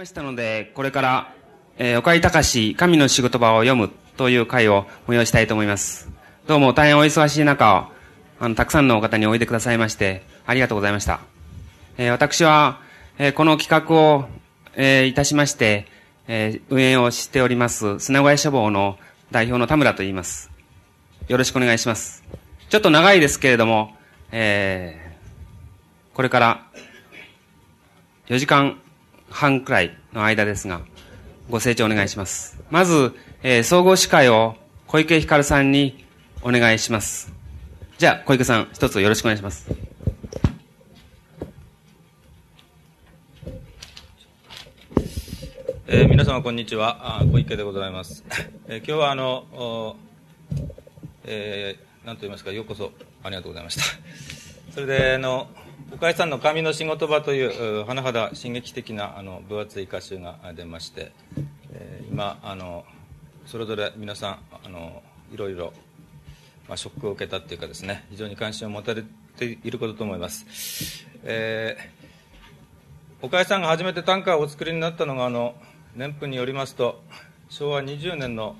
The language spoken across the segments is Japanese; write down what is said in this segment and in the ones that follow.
ましたので、これから、えー、岡井隆神の仕事場を読むという会を催したいと思います。どうも大変お忙しい中、あの、たくさんの方においでくださいまして、ありがとうございました。えー、私は、えー、この企画を、え、いたしまして、え、運営をしております、砂小屋書房の代表の田村と言います。よろしくお願いします。ちょっと長いですけれども、え、これから4時間半くらいの間ですが、ご清聴お願いします。まず、えー、総合司会を小池光さんにお願いします。じゃあ、小池さん、一つよろしくお願いします。えー、皆様こんにちは小池でございます、えー、今日はあの、えー、何と言いますかようこそありがとうございましたそれであの岡井さんの紙の仕事場という甚だ刺激的なあの分厚い歌集が出まして、えー、今あのそれぞれ皆さんあのいろいろ、まあ、ショックを受けたっていうかですね非常に関心を持たれていることと思います、えー、岡井さんが初めて短歌をお作りになったのがあの年譜によりますと昭和20年の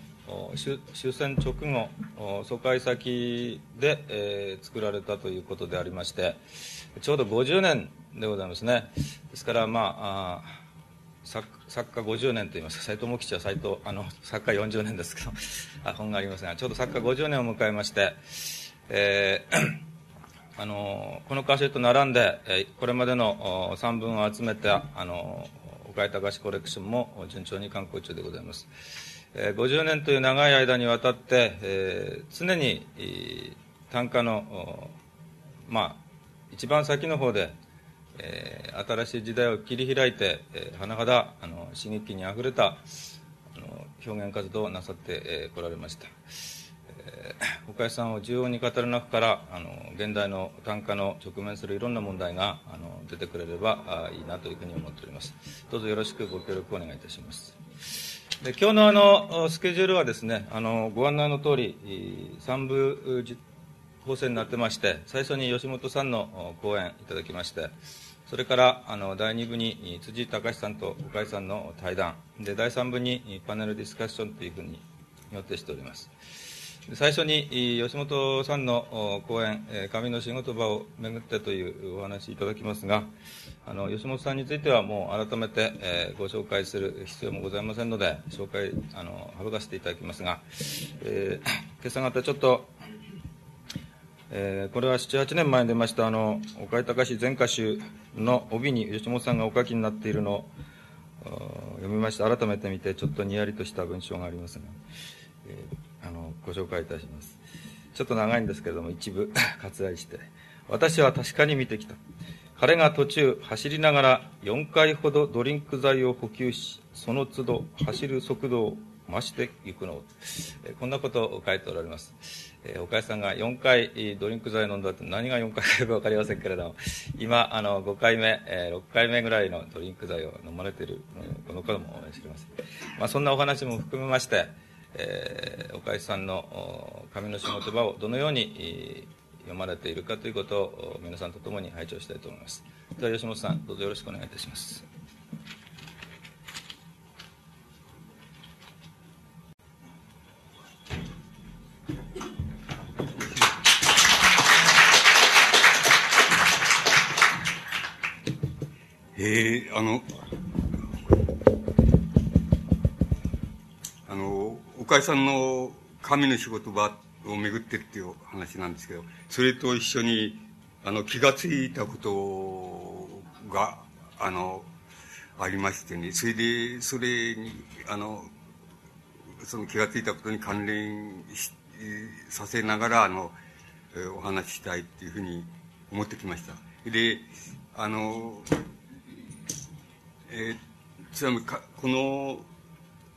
終戦直後疎開先で、えー、作られたということでありましてちょうど50年でございますねですからまああ作作家50年といいますか斎藤茂吉は斎藤あの作家40年ですけど あ本がありますがちょうど作家50年を迎えまして、えー、あのこの歌集と並んで、えこれまでの散文を集めたあの岡井隆コレクションも順調に観光中でございます。えー、50年という長い間にわたって、えー、常に短歌の、まあ、一番先の方で、えー、新しい時代を切り開いて、えー、甚だあの刺激にあふれたあの表現活動をなさってこ、えー、られました。えー、岡井さんを重要に語る中からあの現代の短歌の直面するいろんな問題があの出てくれればあいいなというふうに思っておりますどうぞよろしくご協力をお願いいたしますで今日のあのスケジュールはですねあのご案内の通り3部構成になってまして最初に吉本さんの講演いただきましてそれからあの第2部に辻隆さんと岡井さんの対談で第3部にパネルディスカッションというふうに予定しております。最初に吉本さんの講演、紙の仕事場をめぐってというお話いただきますが、あの吉本さんについてはもう改めて、えご紹介する必要もございませんので、紹介、あの省かせていただきますが、えー、今朝方ちょっと、えー、これは7、8年前に出ました、あの岡井隆全歌集の帯に吉本さんがお書きになっているのを読みまして、改めて見て、ちょっとにやりとした文章がありますが、えーあのご紹介いたします。ちょっと長いんですけれども一部 割愛して私は確かに見てきた。彼が途中走りながら4回ほどドリンク剤を補給しその都度走る速度を増していくのえこんなことを書いておられます、えー、岡井さんが4回ドリンク剤飲んだって何が4回かよく分かりませんけれども今あの5回目、えー、6回目ぐらいのドリンク剤を飲まれているこの方も知りません、まあ、そんなお話も含めましてえー、岡井さんの紙の仕事場をどのように読まれているかということを皆さんと共に拝聴したいと思います。では吉本さん、どうぞよろしくお願いいたします。えー、あの、岡井さんの神の仕事場を巡ってっていう話なんですけど、それと一緒に、あの、気がついたことが、あの、ありましてね、それで、それに、あの、その気がついたことに関連しさせながら、あの、お話ししたいっていうふうに思ってきました。で、あの、えー、ちなみにか、この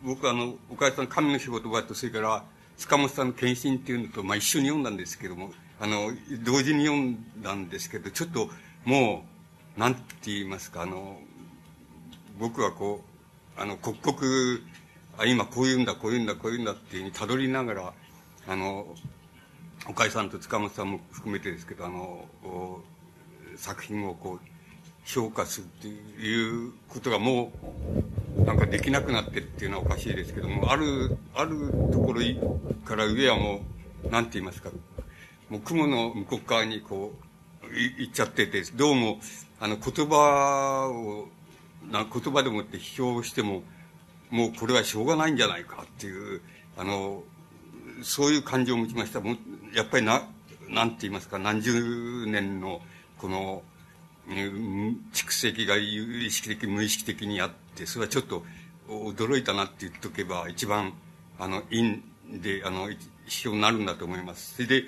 僕あの、岡田さん神の仕事場と、それから、塚本さんの献身っていうのと、まあ一緒に読んだんですけども、あの、同時に読んだんですけど、ちょっともう、なんて言いますか、あの、僕はこう、あの、刻々、あ、今こういうんだ、こういうんだ、こういうんだっていうふうにたどりながら、あの、岡井さんと塚本さんも含めてですけど、あの、作品をこう、評価するっていうことがもう、なんかできなくなってっていうのはおかしいですけども、ある、あるところから上はもう、なんて言いますか、もう雲の向こう側にこう、い行っちゃってて、どうも、あの、言葉を、な言葉でもって批評しても、もうこれはしょうがないんじゃないかっていう、あの、そういう感情を持ちました。もやっぱりな、なんて言いますか、何十年の、この、蓄積が有意識的、無意識的にあって、それはちょっと驚いたなって言っとけば、一番、あの、因で、あの、必要になるんだと思います。それで、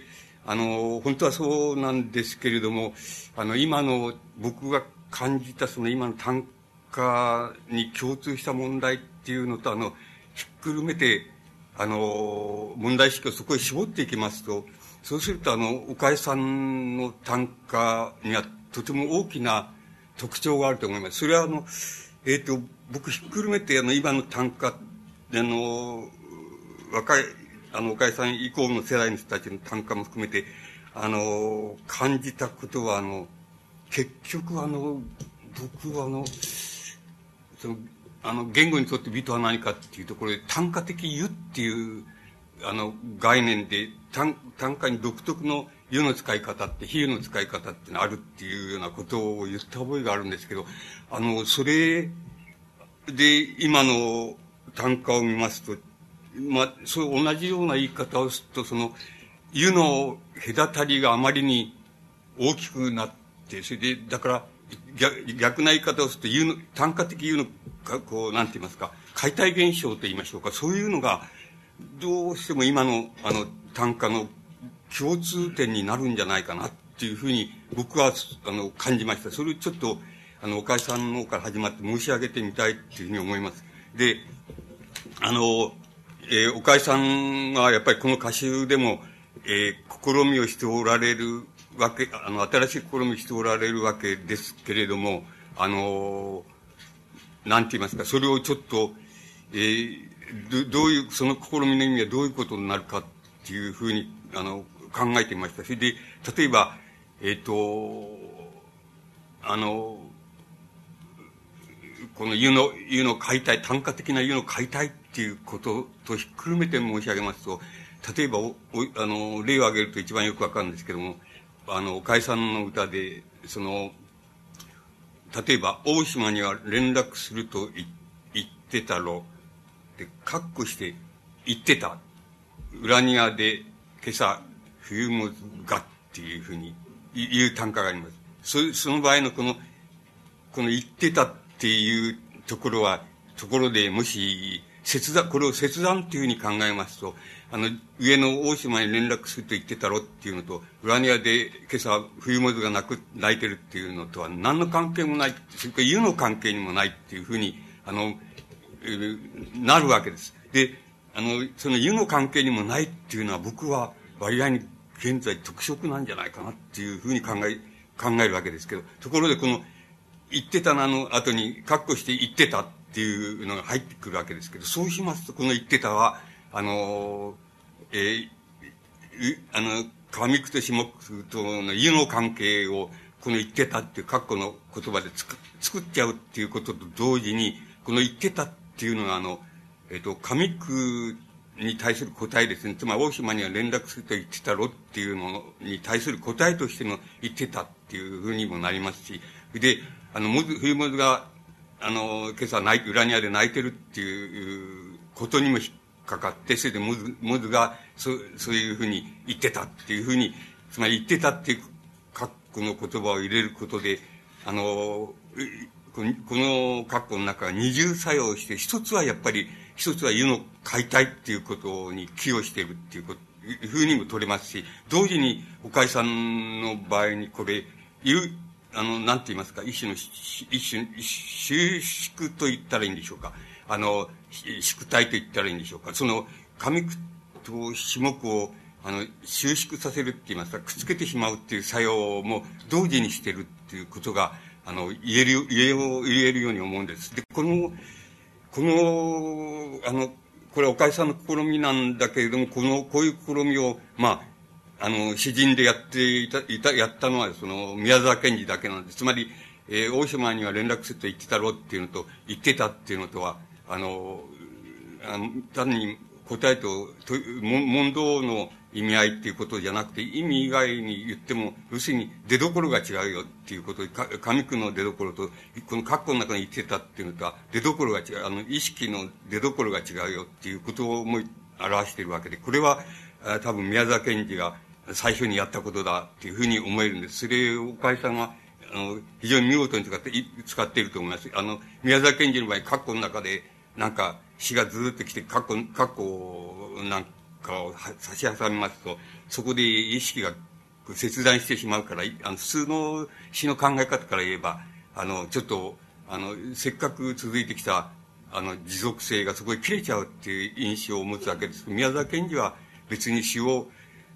あの、本当はそうなんですけれども、あの、今の、僕が感じたその今の単価に共通した問題っていうのと、あの、ひっくるめて、あの、問題意識をそこへ絞っていきますと、そうすると、あの、岡江さんの単価にはとても大きな特徴があると思います。それはあの、えっ、ー、と、僕ひっくるめてあの、今の単価、あの、若い、あの、岡井さん以降の世代の人たちの単価も含めて、あの、感じたことは、あの、結局あの、僕はあの、その、あの、言語にとって美とは何かっていうところで、単価的湯っていう、あの、概念で、単、単価に独特の湯の使い方って、比喩の使い方ってのあるっていうようなことを言った覚えがあるんですけど、あの、それで今の単価を見ますと、まあ、そう同じような言い方をすると、その、湯の隔たりがあまりに大きくなって、それで、だから、逆逆な言い方をすると、湯の、単価的湯の、こう、なんて言いますか、解体現象と言いましょうか、そういうのが、どうしても今の、あの、単価の共通点になるんじゃないかなっていうふうに僕はあの感じました。それをちょっとあの岡井さんの方から始まって申し上げてみたいっていうふうに思います。で、あの、えー、岡井さんはやっぱりこの歌集でも、えー、試みをしておられるわけ、あの、新しい試みをしておられるわけですけれども、あの、なんて言いますか、それをちょっと、えー、どどういう、その試みの意味はどういうことになるかっていうふうに、あの、考えてみました。それで、例えば、えっ、ー、と、あの、この湯の、湯の解体、単価的な湯の解体っていうこととひっくるめて申し上げますと、例えば、お、あの、例を挙げると一番よくわかるんですけども、あの、岡井さんの歌で、その、例えば、大島には連絡すると言ってたろ、で、カッコして言ってた。裏庭で今朝冬もがっていうふうに言う単価があります。そその場合のこの、この言ってたっていうところは、ところでもし、切断、これを切断っていうふうに考えますと、あの、上の大島に連絡すると言ってたろっていうのと、裏庭で今朝冬もずが泣く、泣いてるっていうのとは何の関係もない、それから湯の関係にもないっていうふうに、あの、なるわけです。で、あの、その湯の関係にもないっていうのは僕は割合に現在特色なんじゃないかなっていうふうに考え、考えるわけですけど、ところでこの、言ってたなの後に、括弧して言ってたっていうのが入ってくるわけですけど、そうしますと、この言ってたは、あの、えー、あの、上句と下句との湯の関係を、この言ってたっていう括弧の言葉で作作っちゃうっていうことと同時に、この言ってたっていうのが、あの、えっ、ー、と、上句に対する答えですね。つまり、大島には連絡すると言ってたろっていうのに対する答えとしての言ってたっていうふうにもなりますし、で、あの、もず、冬もずが、あの、今朝泣い、裏庭で泣いてるっていうことにも引っかかって、それでもず、もずが、そう、そういうふうに言ってたっていうふうに、つまり言ってたっていう、括弧の言葉を入れることで、あの、この括弧の中は二重作用して、一つはやっぱり、一つは湯の解体っていうことに寄与しているっていうこと、いうふうにも取れますし、同時に、岡井さんの場合にこれ、湯、あの、なんて言いますか、一種の、一種、収縮と言ったらいいんでしょうか。あの、縮体と言ったらいいんでしょうか。その、上句と下句を、あの、収縮させるって言いますか、くっつけてしまうっていう作用も同時にしてるっていうことが、あの、言える、言える、言えるように思うんです。で、この、この、あの、これ、岡井さんの試みなんだけれども、この、こういう試みを、まあ、あの、詩人でやっていた、いた、やったのは、その、宮沢賢治だけなんです。つまり、えー、大島には連絡すると言ってたろうっていうのと、言ってたっていうのとは、あの、あの単に答えと、と問答の意味合いっていうことじゃなくて、意味以外に言っても、要するに出所が違うよっていうことで、上句の出所と、この括弧の中に言ってたっていうのとは、出所が違う、あの、意識の出所が違うよっていうことをも表しているわけで、これは、多分宮沢賢治が最初にやったことだっていうふうに思えるんです。それを岡井さんが、あの、非常に見事に使って、使っていると思います。あの、宮沢賢治の場合、括弧の中で、なんか、詩がずっと来て、括弧、括弧なんかを差し挟みますと、そこで意識が切断してしまうから、あの普通の詩の考え方から言えば、あの、ちょっと、あの、せっかく続いてきた、あの、持続性がそこで切れちゃうっていう印象を持つわけです。宮沢賢治は別に詩を、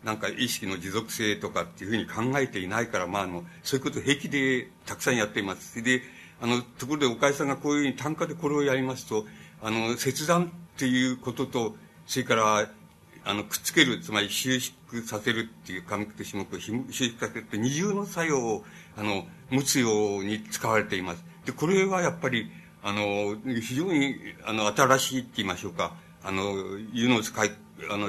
なんか意識の持続性とかっていうふうに考えていないから、まあ、あの、そういうことを平気でたくさんやっています。で、あの、ところで岡井さんがこういうふうに単価でこれをやりますと、あの、切断っていうことと、それから、あの、くっつける、つまり収縮させるっていう紙と種目を収縮させるって二重の作用を、あの、持つように使われています。で、これはやっぱり、あの、非常に、あの、新しいって言いましょうか。あの、湯の使い、あの、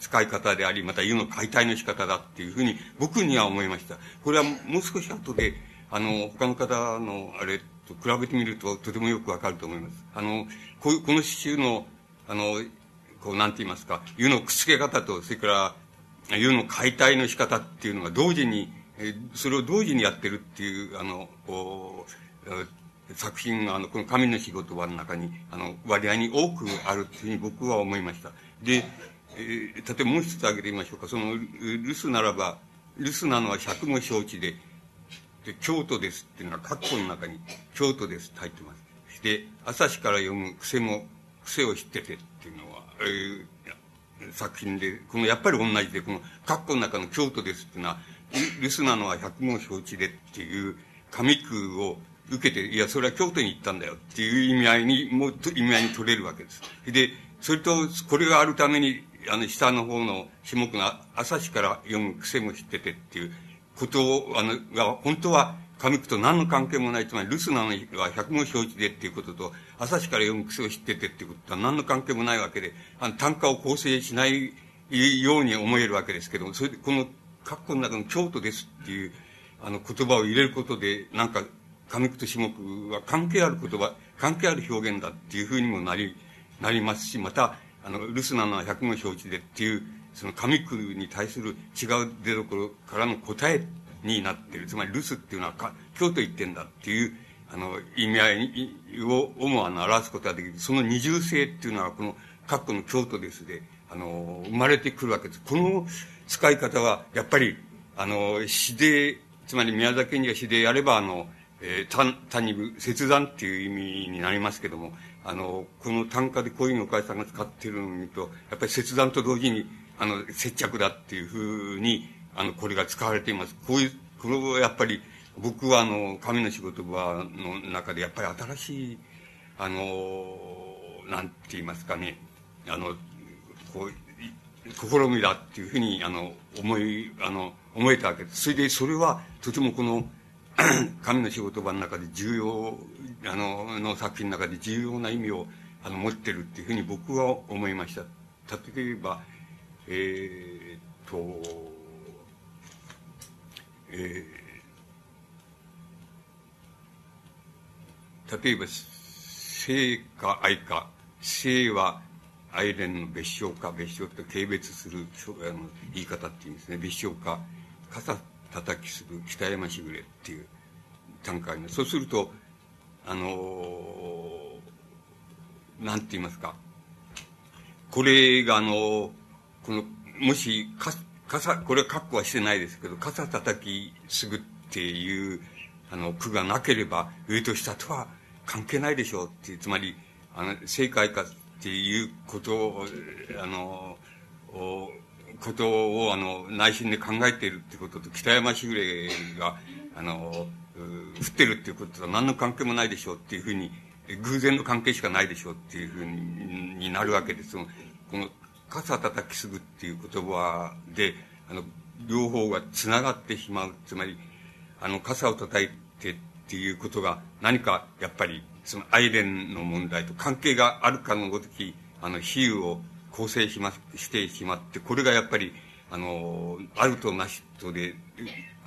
使い方であり、また湯の解体の仕方だっていうふうに僕には思いました。これはもう少し後で、あの、他の方のあれと比べてみるととてもよくわかると思います。あの、ここの詩集の、あの、こう、なんて言いますか、湯のくっつけ方と、それから、湯の解体の仕方っていうのが同時に、それを同時にやってるっていう、あの、こう、作品が、あの、この神の仕事場の中に、あの、割合に多くあるっていうふうに僕は思いました。で、えー、例えばもう一つ挙げてみましょうか。その、留守ならば、留守なのは百も承知で、で、京都ですっていうのは、括弧の中に、京都ですって入ってます。で、朝日から読む癖も、癖を知っててっていうの、えー、作品で、この、やっぱり同じで、この、括弧の中の京都ですっていうのは、留守なのは百も承知でっていう、紙句を受けて、いや、それは京都に行ったんだよっていう意味合いに、もう意味合いに取れるわけです。で、それと、これがあるために、あの、下の方の種目が、朝日から読む癖も知っててっていうこと、あの、が、本当は、上句と何の関係もない、つまり、留守なのは百も承知でっていうことと、朝日から読む癖を知っててっていうことは何の関係もないわけで、あの、単価を構成しないように思えるわけですけども、それで、この、括弧の中の京都ですっていう、あの、言葉を入れることで、なんか、上句と下句は関係ある言葉、関係ある表現だっていうふうにもなり、なりますし、また、あの、留守なのは百も承知でっていう、その上句に対する違う出所からの答えになっている。つまり留守っていうのはか京都行ってんだっていう、あの、意味合いを、をもあの、表すことができる。その二重性っていうのは、この、各の京都ですで、あの、生まれてくるわけです。この使い方は、やっぱり、あの、詩で、つまり宮崎県には詩でやれば、あの、えー、単、単に切断っていう意味になりますけども、あの、この単価でこういうのを岡井さんが使ってるのを見ると、やっぱり切断と同時に、あの、接着だっていうふうに、あの、これが使われています。こういう、これをやっぱり、僕はあの、神の仕事場の中でやっぱり新しい、あの、なんて言いますかね、あの、こう、試みだっていうふうに、あの、思い、あの、思えたわけです。それで、それは、とてもこの、神の仕事場の中で重要あの、の作品の中で重要な意味を、あの、持ってるっていうふうに僕は思いました。例えば、えー、っと、えー、例えば、生か愛か、生は愛蓮の別称か、別称と軽蔑するあの言い方っていうんですね。別称か、傘叩きする北山しぐれっていう段階の。そうすると、あのなんて言いますか。これがあの、この、もし、か、傘、これは括弧はしてないですけど、傘叩きすぐっていう、あの、句がなければ、上と下とは関係ないでしょうっていう、つまり、あの、正解かっていうことを、あの、ことを、あの、内心で考えているってことと、北山しぐれが、あの、降ってるっていうことと何の関係もないでしょうっていうふうに、偶然の関係しかないでしょうっていうふうにになるわけです。この、傘叩きすぐっていう言葉で、あの、両方が繋がってしまう。つまり、あの、傘を叩いてっていうことが何かやっぱりその愛恋の問題と関係があるかのごとき、あの、比喩を構成しま、してしまって、これがやっぱり、あの、あるとなしとで、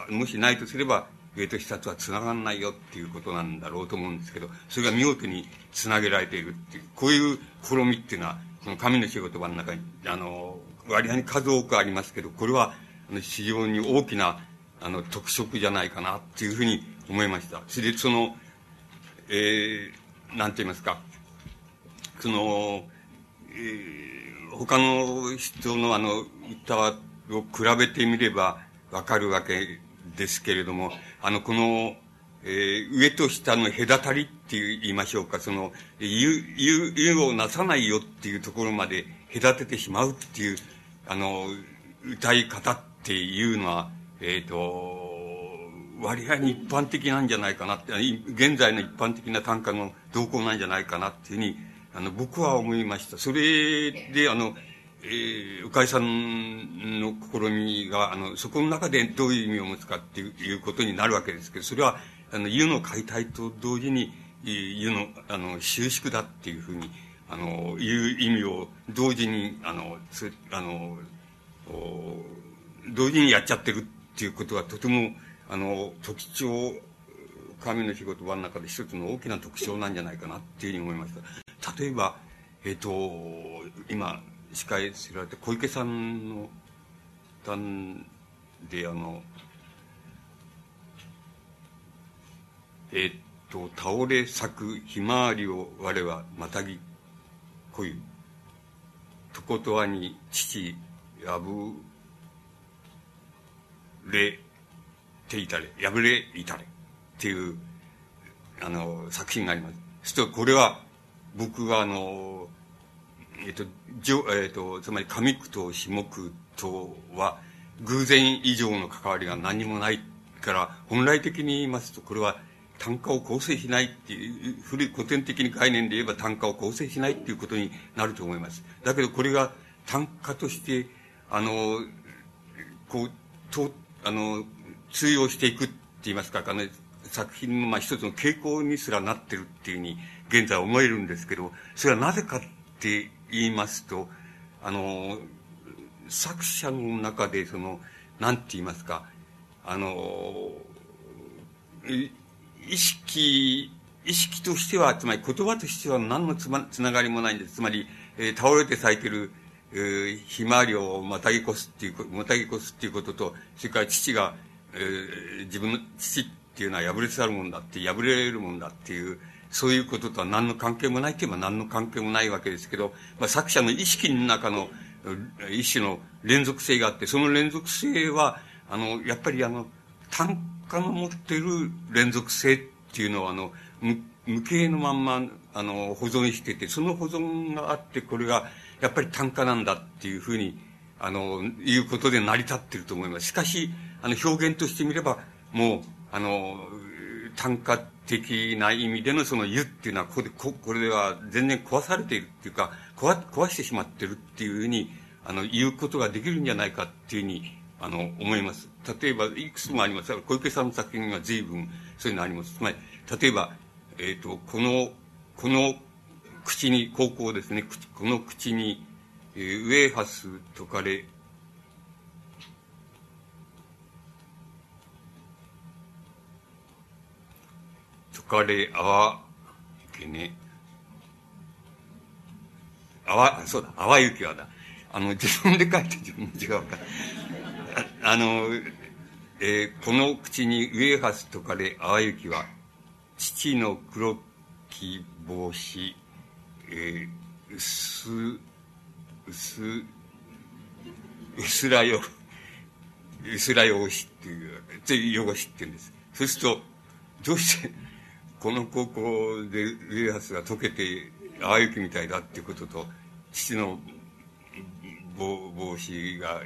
もしないとすれば、上と下とは繋がらないよっていうことなんだろうと思うんですけど、それが見事に繋げられているっていう、こういう試みっていうのは、この神の仕事場の中に、あの、割合に数多くありますけど、これは、あの、非常に大きな、あの、特色じゃないかなっていうふうに思いました。それで、その、えー、なんて言いますか、その、えー、他の人のあの、歌を比べてみればわかるわけですけれども、あの、この、えー、上と下の隔たりって言いましょうか、その、言う、言う、言うをなさないよっていうところまで隔ててしまうっていう、あの、歌い方っていうのは、えっ、ー、と、割合に一般的なんじゃないかなって、現在の一般的な単価の動向なんじゃないかなっていうふうに、あの、僕は思いました。それで、あの、えー、鵜飼さんの試みが、あの、そこの中でどういう意味を持つかっていうことになるわけですけど、それは、あの、湯の解体と同時に、湯の、あの、収縮だっていうふうに、あの、いう意味を同時に、あの、つあの、同時にやっちゃってるっていうことはとても、あの、特徴、神の仕事場の中で一つの大きな特徴なんじゃないかなっていうふうに思いました。例えば、えっ、ー、と、今、司会知られて小池さんの段であのえっと倒れ咲くひまわりを我はまたぎこゆとことわに父破れていたれ破れいたれっていうあの作品があります。そしてこれは僕があのえっ、と、じょえっ、と、つまり上区と下区とは、偶然以上の関わりが何もないから、本来的に言いますと、これは単価を構成しないっていう、古い古典的に概念で言えば単価を構成しないっていうことになると思います。だけどこれが単価として、あの、こう、と、あの、通用していくって言いますか、あの、作品のまあ一つの傾向にすらなってるっていうふうに現在思えるんですけど、それはなぜかって言いますと、あの、作者の中で、その、なんて言いますか、あの、意識、意識としては、つまり言葉としては何のつ,、ま、つながりもないんです。つまり、えー、倒れて咲いてる、えー、ひまわりをまたぎ越すっていう、またぎ越すっていうことと、それから父が、えー、自分の父っていうのは破れつつあるもんだって、破れるもんだっていう、そういうこととは何の関係もないといえば何の関係もないわけですけど、まあ、作者の意識の中の一種の連続性があって、その連続性は、あの、やっぱりあの、単価の持ってる連続性っていうのは、あの、無形のまんま、あの、保存してて、その保存があって、これが、やっぱり単価なんだっていうふうに、あの、いうことで成り立ってると思います。しかし、あの、表現としてみれば、もう、あの、単価的な意味でのその湯っていうのは、ここで、ここれでは全然壊されているっていうか、壊、壊してしまってるっていうふうに、あの、言うことができるんじゃないかっていうふうに、あの、思います。例えば、いくつもあります。小池さんの作品は随分そういうのあります。つまり、例えば、えっ、ー、と、この、この口に、高校ですね、この口に、えー、ウェーハスとかれ、かれあわけね。あわ、そうだ、あわゆきはだ。あの、自分で書いて自分で違うか。あの、えー、この口にウエハスとかれあわゆきは、父の黒き帽子、えー、薄、薄、薄らよ、薄ら汚しっていう、という汚しって言うんです。そうすると、どうして、この高校でウエハスが溶けて淡雪みたいだっていうことと父の帽子が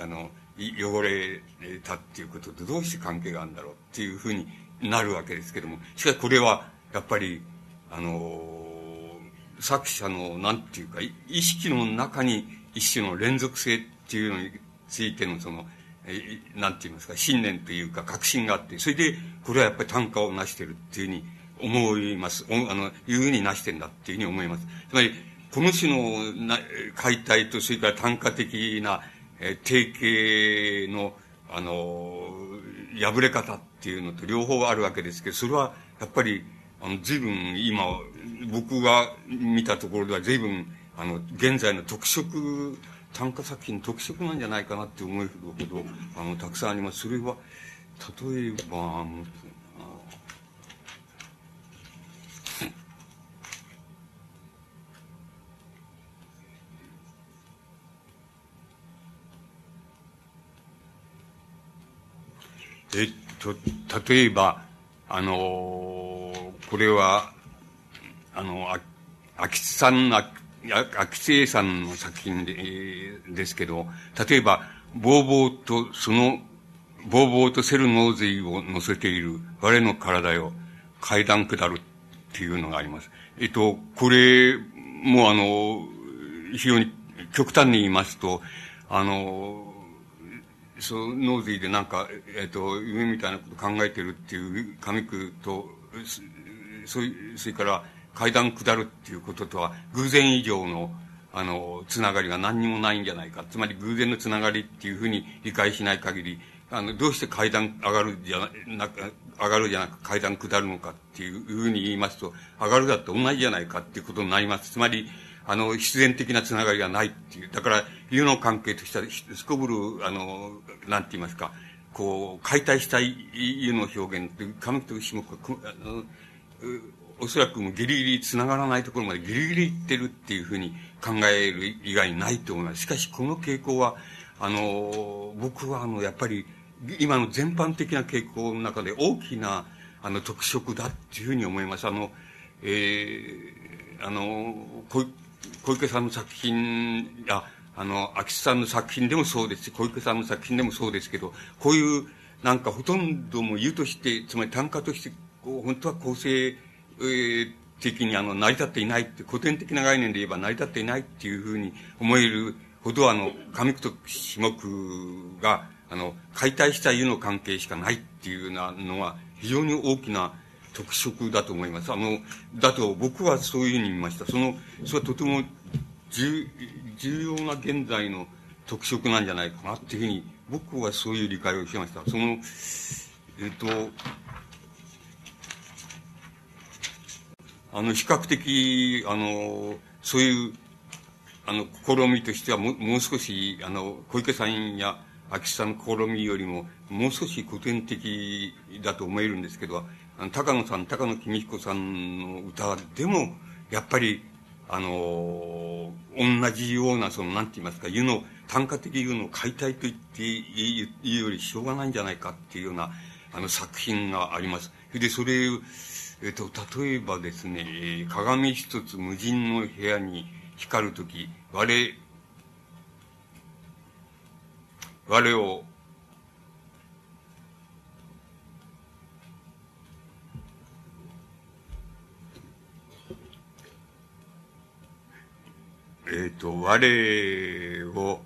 あの汚れたっていうこととどうして関係があるんだろうっていうふうになるわけですけどもしかしこれはやっぱりあの作者のなんていうか意識の中に一種の連続性っていうのについてのそのえなんて言いますか、信念というか確信があって、それで、これはやっぱり単価を成してるっていうふうに思います。おあの、いうふうに成してんだっていうふうに思います。つまり、この種の解体と、それから単価的な、え定型の、あの、破れ方っていうのと両方あるわけですけど、それはやっぱり、あの、随分今、僕が見たところでは随分、あの、現在の特色、短歌作品特色なんじゃないかなって思うほど、あの、たくさんあります。それは、例えば、えっと、例えば、あのこれは、あの、あ秋津さん、秋津英さんの作品で、ですけど、例えば、ぼうぼうと、その、ぼうぼうとセルノーゼイを乗せている我の体よ、階段下るっていうのがあります。えっと、これもあの、非常に極端に言いますと、あの、そのノーゼイでなんか、えっと、夢みたいなこと考えてるっていう紙句と、そそれから階段下るっていうこととは偶然以上のあの、つながりが何にもないんじゃないか。つまり偶然のつながりっていうふうに理解しない限り、あの、どうして階段上がるじゃなく、上がるじゃなく階段下るのかっていうふうに言いますと、上がるだって同じじゃないかっていうことになります。つまり、あの、必然的なつながりがないっていう。だから、湯の関係としては、すこぶる、あの、なんて言いますか、こう、解体したい湯の表現って、紙と下が、あの、おそらくもギリギリ繋がらないところまでギリギリ行ってるっていうふうに考える以外にないと思います。しかし、この傾向は、あの、僕はあの、やっぱり、今の全般的な傾向の中で大きな、あの、特色だっていうふうに思います。あの、えー、あの、小小池さんの作品や、あの、秋津さんの作品でもそうですし、小池さんの作品でもそうですけど、こういう、なんかほとんども言うとして、つまり単価として、こう、本当は構成的にあの成り立っていないって古典的な概念で言えば成り立っていないっていうふうに思えるほどあの上句と下句があの解体した湯の関係しかないっていうようなのは非常に大きな特色だと思います。あの、だと僕はそういうふうに見ました。その、それはとても重要な現在の特色なんじゃないかなっていうふうに僕はそういう理解をしました。その、えっと、あの、比較的、あの、そういう、あの、試みとしてはも、う少し、あの、小池さんや秋さんの試みよりも、もう少し古典的だと思えるんですけど、高野さん、高野公彦さんの歌でも、やっぱり、あの、同じような、その、なんて言いますか、湯の、単価的湯の解体と言っていいよりしょうがないんじゃないかっていうような、あの、作品があります。で、それ、えっと、例えばですね、鏡一つ無人の部屋に光るとき、我、我を、えっ、と、我を、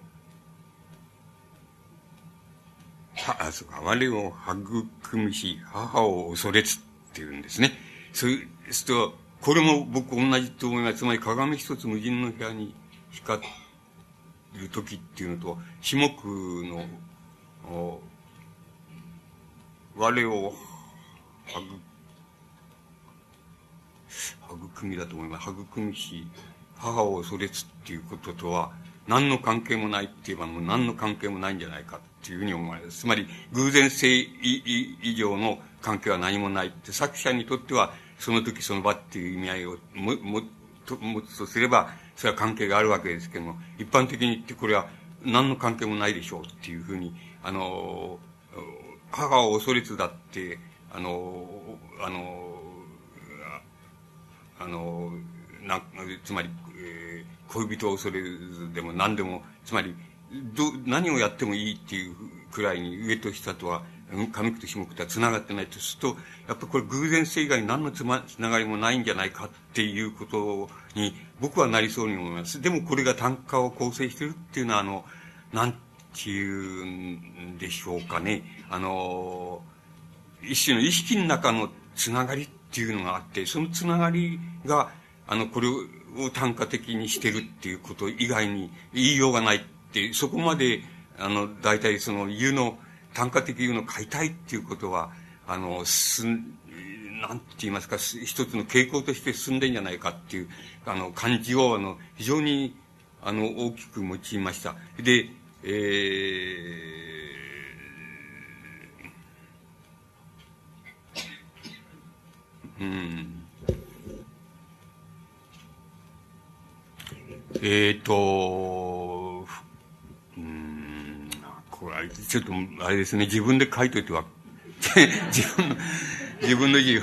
は、あ、そうか、我を育みし、母を恐れつっていうんですね。そうすると、これも僕同じと思います。つまり鏡一つ無人の部屋に光る時っていうのと、下句の、我を育育みだと思います。育みし、母を恐れつっていうこととは、何の関係もないって言えばもう何の関係もないんじゃないかっていうふうに思われます。つまり、偶然性以上の関係は何もないって、作者にとっては、その時その場っていう意味合いをも、も、と、持つとすれば、それは関係があるわけですけども、一般的に言ってこれは何の関係もないでしょうっていうふうに、あの、母を恐れずだって、あの、あの、あの、な、つまり、えー、恋人を恐れずでも何でも、つまり、ど、何をやってもいいっていうくらいに上と下とは上句と下句とは繋がってないとすると、やっぱりこれ偶然性以外に何のつま、繋がりもないんじゃないかっていうことに僕はなりそうに思います。でもこれが単価を構成してるっていうのは、あの、なんっていうんでしょうかね。あの、一種の意識の中のつながりっていうのがあって、そのつながりが、あの、これを単価的にしてるっていうこと以外に言いようがないって、そこまで、あの、大体その、言うの、単価的言うの買いたいっていうことは、あの、すん、なんて言いますか、一つの傾向として進んでんじゃないかっていう、あの、感じを、あの、非常に、あの、大きく用いました。で、えー、うん。えっ、ー、と、うん、これ、ちょっと、あれですね、自分で書いといては、自分の、自分の字を、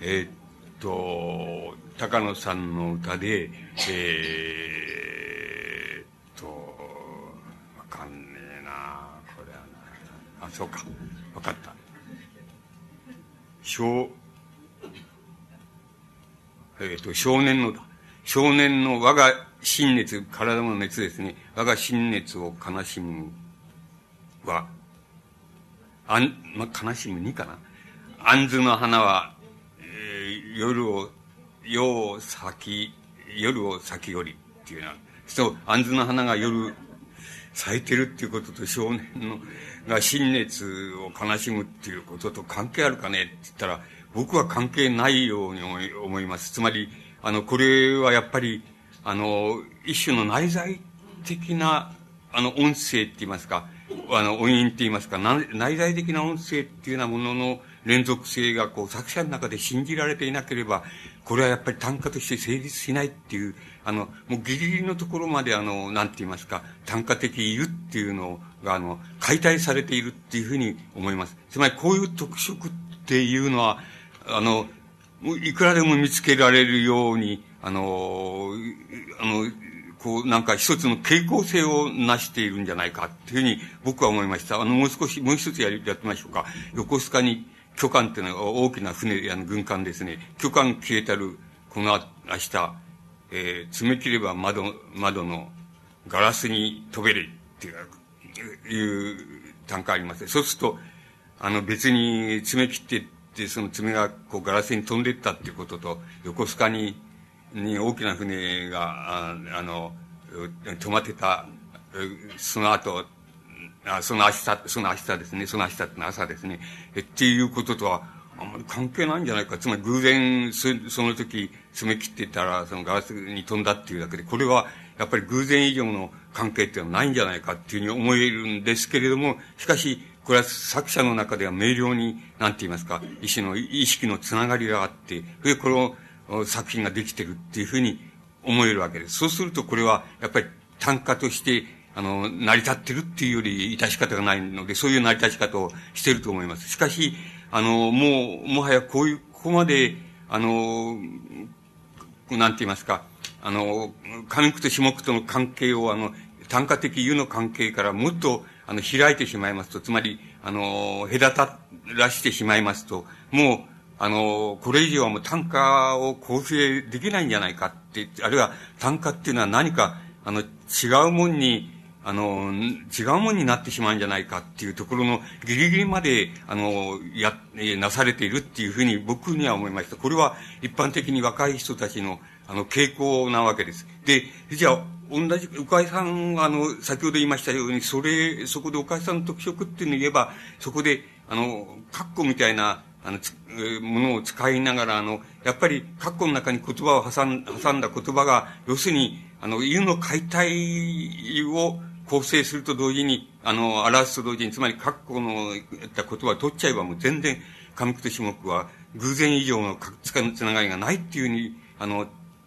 えっと、高野さんの歌で、えー、っと、わかんねえなこれはな。あ、そうか。わかった。少、えー、と、少年のだ。少年の我が心熱、体の熱ですね。我が心熱を悲しむは、あん、まあ、悲しむにかな。杏ずの花は、えー、夜を夜を咲き、夜を咲きよりっていうのは、そう、杏ずの花が夜咲いてるっていうことと少年のが新熱を悲しむっていうことと関係あるかね？って言ったら、僕は関係ないように思います。つまり、あの、これはやっぱり、あの、一種の内在的な、あの、音声って言いますか、あの、音韻って言いますか、内在的な音声っていうようなものの連続性が、こう、作者の中で信じられていなければ、これはやっぱり単価として成立しないっていう、あの、もうギリギリのところまであの、なんて言いますか、単価的いるっていうのが、あの、解体されているっていうふうに思います。つまりこういう特色っていうのは、あの、いくらでも見つけられるように、あの、あの、こう、なんか一つの傾向性を成しているんじゃないかっていうふうに僕は思いました。あの、もう少し、もう一つやり、やってみましょうか。横須賀に巨艦っていうのは大きな船、あの、軍艦ですね。巨艦消えたる、この明日、えー、詰め切れば窓、窓のガラスに飛べるっていう、いう単価あります。そうすると、あの、別に詰め切ってって、その爪がこうガラスに飛んでいったっていうことと、横須賀に、に大きな船が、ああの、止まってた、その後、あその明日、その明日ですね、その明日っての朝ですね、えっていうこととは、あんまり関係ないんじゃないか。つまり偶然、そその時、詰め切ってたら、そのガラスに飛んだっていうだけで、これは、やっぱり偶然以上の関係っていうのはないんじゃないかっていうふうに思えるんですけれども、しかし、これは作者の中では明瞭に、なんて言いますか、意種の意識のつながりがあって、それでこの作品ができてるっていうふうに思えるわけです。そうするとこれは、やっぱり単価として、あの、成り立ってるっていうより致し方がないので、そういう成り立ち方をしてると思います。しかし、あの、もう、もはやこういう、ここまで、あの、なんて言いますか、あの、上句と下句との関係を、あの、単価的有の関係からもっと、あの、開いてしまいますと、つまり、あの、隔たらしてしまいますと、もう、あの、これ以上はもう単価を構成できないんじゃないかって、あるいは単価っていうのは何か、あの、違うもんに、あの、違うもんになってしまうんじゃないかっていうところのギリギリまで、あの、や、なされているっていうふうに僕には思いました。これは一般的に若い人たちの、あの、傾向なわけです。で、じゃあ、同じ、岡井さんは、あの、先ほど言いましたように、それ、そこで岡井さんの特色っていうのを言えば、そこで、あの、カッコみたいな、あの、ものを使いながら、あの、やっぱり、カッコの中に言葉を挟ん挟んだ言葉が、要するに、あの、湯の解体を、構成すると同時に、あの、表すと同時に、つまり、括弧の言った言葉を取っちゃえばもう全然、上句と下句は偶然以上のつながりがないっていうふうに、あの、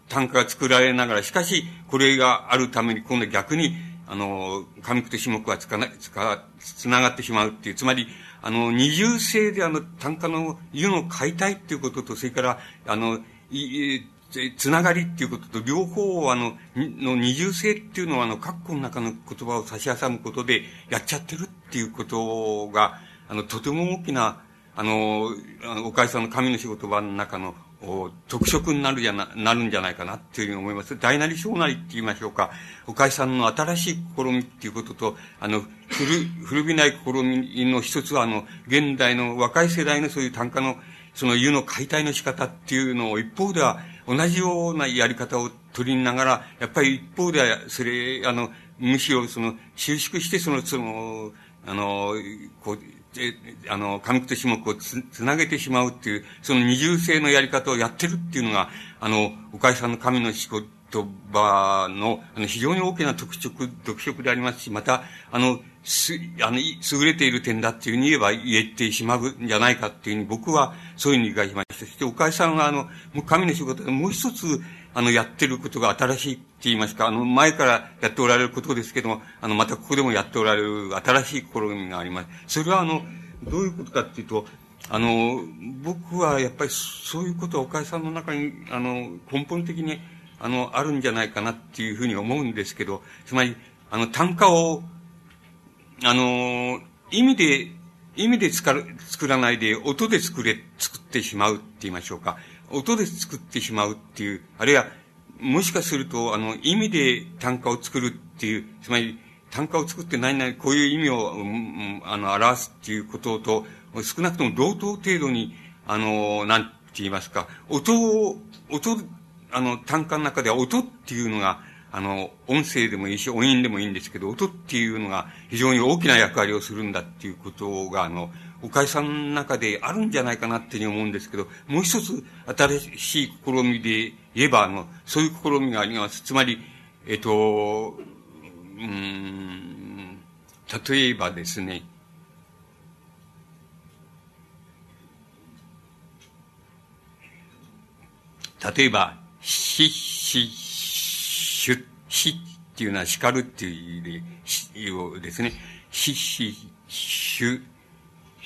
単価が作られながら、しかし、これがあるために、今度逆に、あの、上句と下句はつかない、つか、つながってしまうっていう、つまり、あの、二重性であの、単価の湯の解体っていうことと、それから、あの、い、つながりっていうことと、両方あの、の二重性っていうのは、あの、括弧の中の言葉を差し挟むことでやっちゃってるっていうことが、あの、とても大きな、あの、あの、岡井さんの神の仕事場の中の特色になるじゃな、なるんじゃないかなっていうふうに思います。大なり小なりって言いましょうか。岡井さんの新しい試みっていうことと、あの、古、古びない試みの一つは、あの、現代の若い世代のそういう単価の、その湯の解体の仕方っていうのを一方では、同じようなやり方を取りながら、やっぱり一方では、それ、あの、むしろその、収縮して、その、その、あの、こう、あの、紙と種目をつ、つなげてしまうっていう、その二重性のやり方をやってるっていうのが、あの、岡井さんの神の仕事葉の、あの、非常に大きな特色、特色でありますし、また、あの、す、あの、優れている点だっていうふうに言えば言えてしまうんじゃないかっていうふうに僕はそういうふうに理解しました。そして岡井さんはあの、神の仕事でもう一つ、あの、やってることが新しいって言いますか、あの、前からやっておられることですけども、あの、またここでもやっておられる新しい試みがあります。それはあの、どういうことかっていうと、あの、僕はやっぱりそういうことは岡井さんの中に、あの、根本的に、あの、あるんじゃないかなっていうふうに思うんですけど、つまり、あの、単価を、あの、意味で、意味で作る作らないで、音で作れ、作ってしまうって言いましょうか。音で作ってしまうっていう、あるいは、もしかすると、あの、意味で単価を作るっていう、つまり、単価を作って何々、こういう意味を、うん、あの、表すっていうことと、少なくとも同等程度に、あの、なんて言いますか、音を、音、あの、単価の中では音っていうのが、あの、音声でもいいし、音韻でもいいんですけど、音っていうのが非常に大きな役割をするんだっていうことが、あの、岡井さんの中であるんじゃないかなっていうふうに思うんですけど、もう一つ新しい試みで言えば、あの、そういう試みがあります。つまり、えっと、うん、例えばですね、例えば、し、し、しゅ、しっていうのは叱るっていう意味ですね。し、し、しゅ、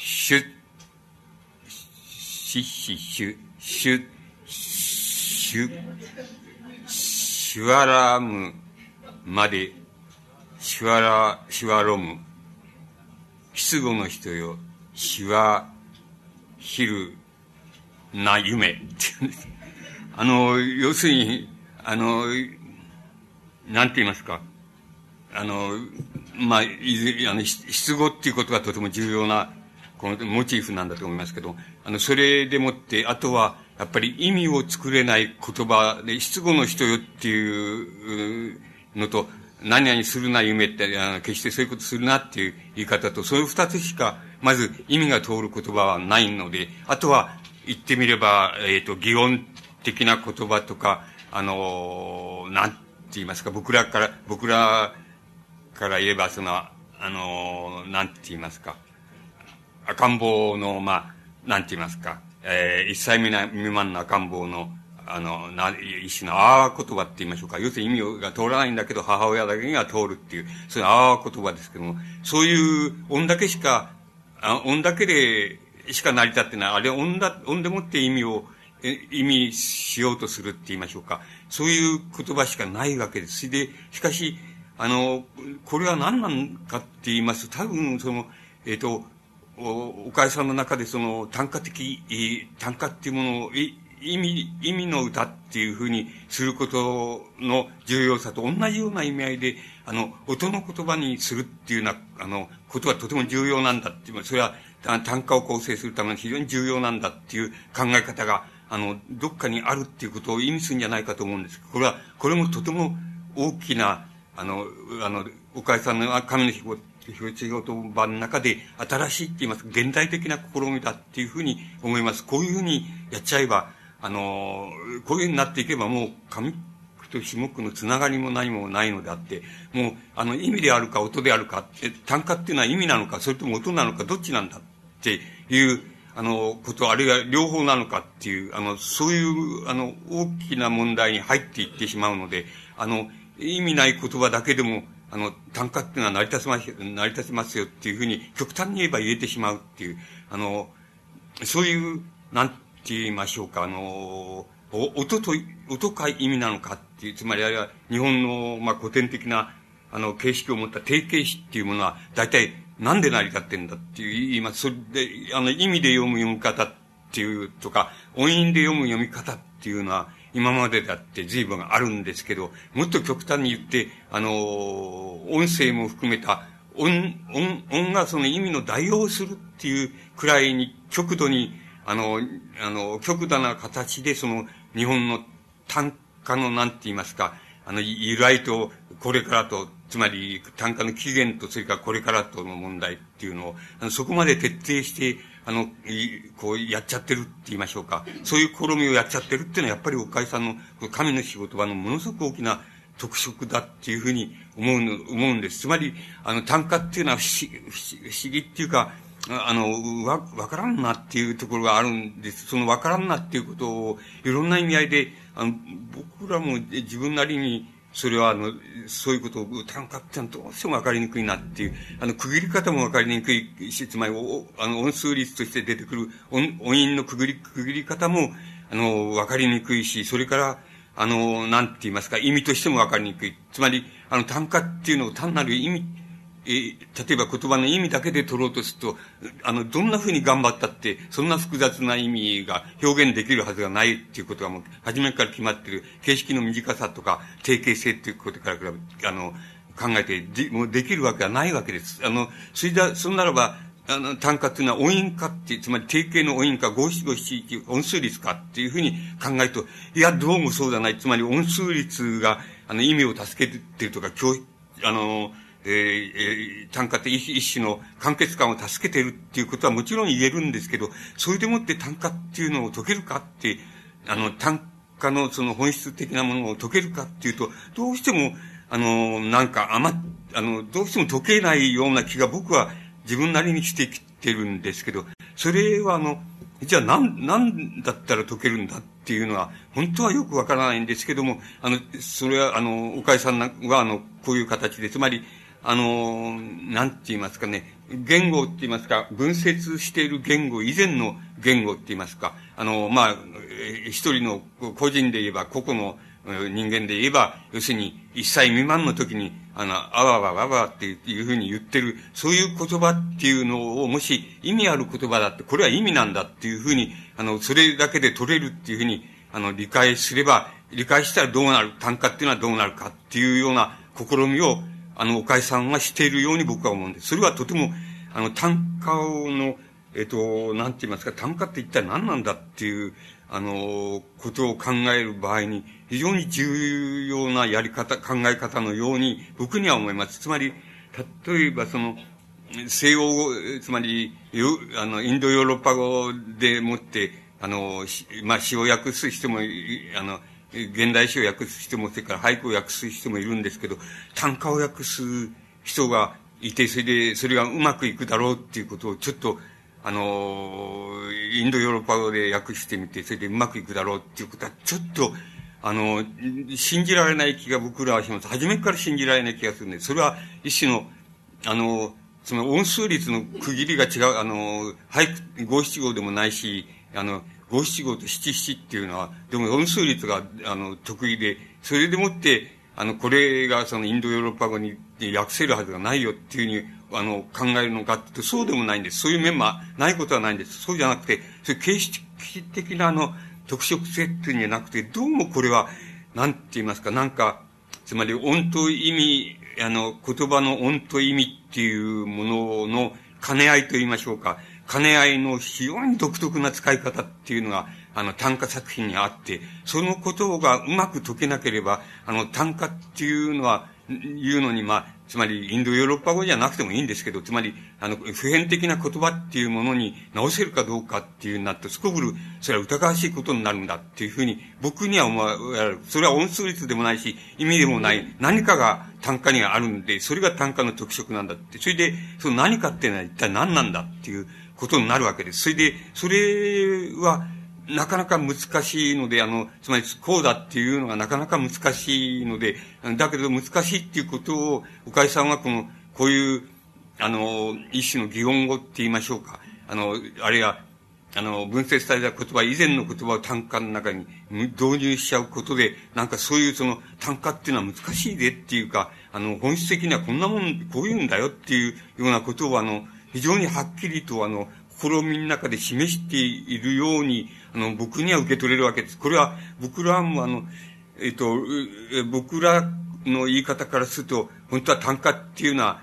しゅ、し、し、しゅ、しゅ、しゅ、しわらむまで、しわら、しわろむ。失語の人よ、しわ、ひる、な夢って言うんです。あの、要するに、あの、なんて言いますか。あの、まあ、いずれあの、失語っていうことがとても重要な、このモチーフなんだと思いますけど、あの、それでもって、あとは、やっぱり意味を作れない言葉で、失語の人よっていうのと、何々するな夢って、あの決してそういうことするなっていう言い方と、そういう二つしか、まず意味が通る言葉はないので、あとは言ってみれば、えっ、ー、と、擬音的な言葉とか、あの、なんて言いますか、僕らから、僕らから言えば、その、あの、なんて言いますか、赤ん坊の、まあ、なんて言いますか、えー、一歳未満の赤ん坊の、あの、な、一種のああ言葉って言いましょうか。要するに意味が通らないんだけど、母親だけが通るっていう、そういうああ言葉ですけども、そういう音だけしか、あ音だけでしか成り立ってない。あれ音だ、音でもって意味を、意味しようとするって言いましょうか。そういう言葉しかないわけです。で、しかし、あの、これは何なんかって言いますと、多分、その、えっ、ー、と、お、おかさんの中でその単価的、単価っていうものを、意味、意味の歌っていうふうにすることの重要さと同じような意味合いで、あの、音の言葉にするっていうような、あの、ことはとても重要なんだっていう、それは単価を構成するために非常に重要なんだっていう考え方が、あの、どっかにあるっていうことを意味するんじゃないかと思うんです。これは、これもとても大きな、あの、あの、岡井さんの神の仕事、仕事場の中で新しいって言います現代的な試みだっていうふうに思います。こういうふうにやっちゃえば、あの、こういうふうになっていけばもう紙と種目のつながりも何もないのであって、もう、あの、意味であるか音であるかって、単価っていうのは意味なのか、それとも音なのか、どっちなんだっていう、あの、こと、あるいは両方なのかっていう、あの、そういう、あの、大きな問題に入っていってしまうので、あの、意味ない言葉だけでも、あの、単価っていうのは成り立ちま、成り立ちますよっていうふうに、極端に言えば言えてしまうっていう、あの、そういう、なんて言いましょうか、あの、音と、音か意味なのかっていう、つまりあれは日本の、まあ、古典的な、あの、形式を持った定型詞っていうものは、大体なんで成り立ってんだっていう言います。それで、あの、意味で読む読み方っていうとか、音韻で読む読み方っていうのは、今までだって随分あるんですけど、もっと極端に言って、あの、音声も含めた、音、音、音がその意味の代用するっていうくらいに、極度に、あの、あの、極度な形でその、日本の単価のなんて言いますか、あの、由来と、これからと、つまり、単価の起源と、それからこれからとの問題っていうのを、あのそこまで徹底して、あの、こう、やっちゃってるって言いましょうか。そういう試みをやっちゃってるっていうのは、やっぱり岡井さんの、神の仕事場のものすごく大きな特色だっていうふうに思うの、思うんです。つまり、あの、単価っていうのは不思不思議っていうか、あの、わ、わからんなっていうところがあるんです。そのわからんなっていうことを、いろんな意味合いで、あの、僕らも自分なりに、それは、あの、そういうことを単価ってのはどうしてもわかりにくいなっていう、あの、区切り方もわかりにくいし、つまり、あの、音数率として出てくる音、音韻の区切り、区切り方も、あの、わかりにくいし、それから、あの、なんて言いますか、意味としてもわかりにくい。つまり、あの、単価っていうのを単なる意味、え例えば言葉の意味だけで取ろうとすると、あの、どんな風に頑張ったって、そんな複雑な意味が表現できるはずがないっていうことがもう、初めから決まってる、形式の短さとか、定型性っていうことから、あの、考えて、で、もうできるわけはないわけです。あの、それじゃ、そんならば、あの、単価っていうのは音韻かって、つまり定型の音韻か、五七五七一音数率かっていうふうに考えると、いや、どうもそうじゃない。つまり音数率が、あの、意味を助けてるとか、教、あの、えー、えー、単価って一種の完結感を助けてるっていうことはもちろん言えるんですけど、それでもって単価っていうのを解けるかって、あの、単価のその本質的なものを解けるかっていうと、どうしても、あの、なんか甘、あの、どうしても解けないような気が僕は自分なりにしてきてるんですけど、それはあの、じゃあ何、何だったら解けるんだっていうのは、本当はよくわからないんですけども、あの、それは、あの、岡井さんは、あの、こういう形で、つまり、あの、なんて言いますかね、言語って言いますか、分節している言語以前の言語って言いますか、あの、まあ、一人の個人で言えば、個々の人間で言えば、要するに、一歳未満の時に、あの、あわわわわっていうふうに言ってる、そういう言葉っていうのを、もし意味ある言葉だって、これは意味なんだっていうふうに、あの、それだけで取れるっていうふうに、あの、理解すれば、理解したらどうなる、単価っていうのはどうなるかっていうような試みを、あの、岡井さんはしているように僕は思うんです。それはとても、あの、単価の、えっと、なんて言いますか、単価って一体何なんだっていう、あの、ことを考える場合に、非常に重要なやり方、考え方のように、僕には思います。つまり、例えばその、西欧語、つまり、あの、インドヨーロッパ語でもって、あの、まあ、詩を訳す人も、あの、現代詩を訳す人も、それから俳句を訳す人もいるんですけど、短歌を訳す人がいて、それで、それがうまくいくだろうっていうことをちょっと、あの、インドヨーロッパ語で訳してみて、それでうまくいくだろうっていうことは、ちょっと、あの、信じられない気が僕らはします。初めから信じられない気がするんで、それは一種の、あの、その音数率の区切りが違う、あの、俳句、五七五でもないし、あの、五七五と七七っていうのは、でも音数率が、あの、得意で、それでもって、あの、これがそのインドヨーロッパ語に訳せるはずがないよっていうふうに、あの、考えるのかってそうでもないんです。そういう面もないことはないんです。そうじゃなくて、そういう形式的なあの、特色性っていうんじゃなくて、どうもこれは、なんて言いますか、なんか、つまり音と意味、あの、言葉の音と意味っていうものの兼ね合いと言いましょうか。兼ね合いの非常に独特な使い方っていうのが、あの、短歌作品にあって、そのことがうまく解けなければ、あの、短歌っていうのは、いうのに、まあ、つまり、インドヨーロッパ語じゃなくてもいいんですけど、つまり、あの、普遍的な言葉っていうものに直せるかどうかっていうなって、すこぶる、それは疑わしいことになるんだっていうふうに、僕には思われる。それは音数率でもないし、意味でもない、何かが単価にはあるんで、それが単価の特色なんだって。それで、その何かっていうのは一体何なんだっていうことになるわけです。それで、それは、なかなか難しいので、あの、つまりこうだっていうのがなかなか難しいので、だけど難しいっていうことを、岡井さんはこの、こういう、あの、一種の擬音語って言いましょうか。あの、あるいは、あの、分節された言葉以前の言葉を単価の中に導入しちゃうことで、なんかそういうその単価っていうのは難しいでっていうか、あの、本質的にはこんなもん、こういうんだよっていうようなことをあの、非常にはっきりとあの、試みの中で示しているように、あの、僕には受け取れるわけです。これは、僕らもあの、えっ、と、僕らの言い方からすると、本当は単価っていうのは、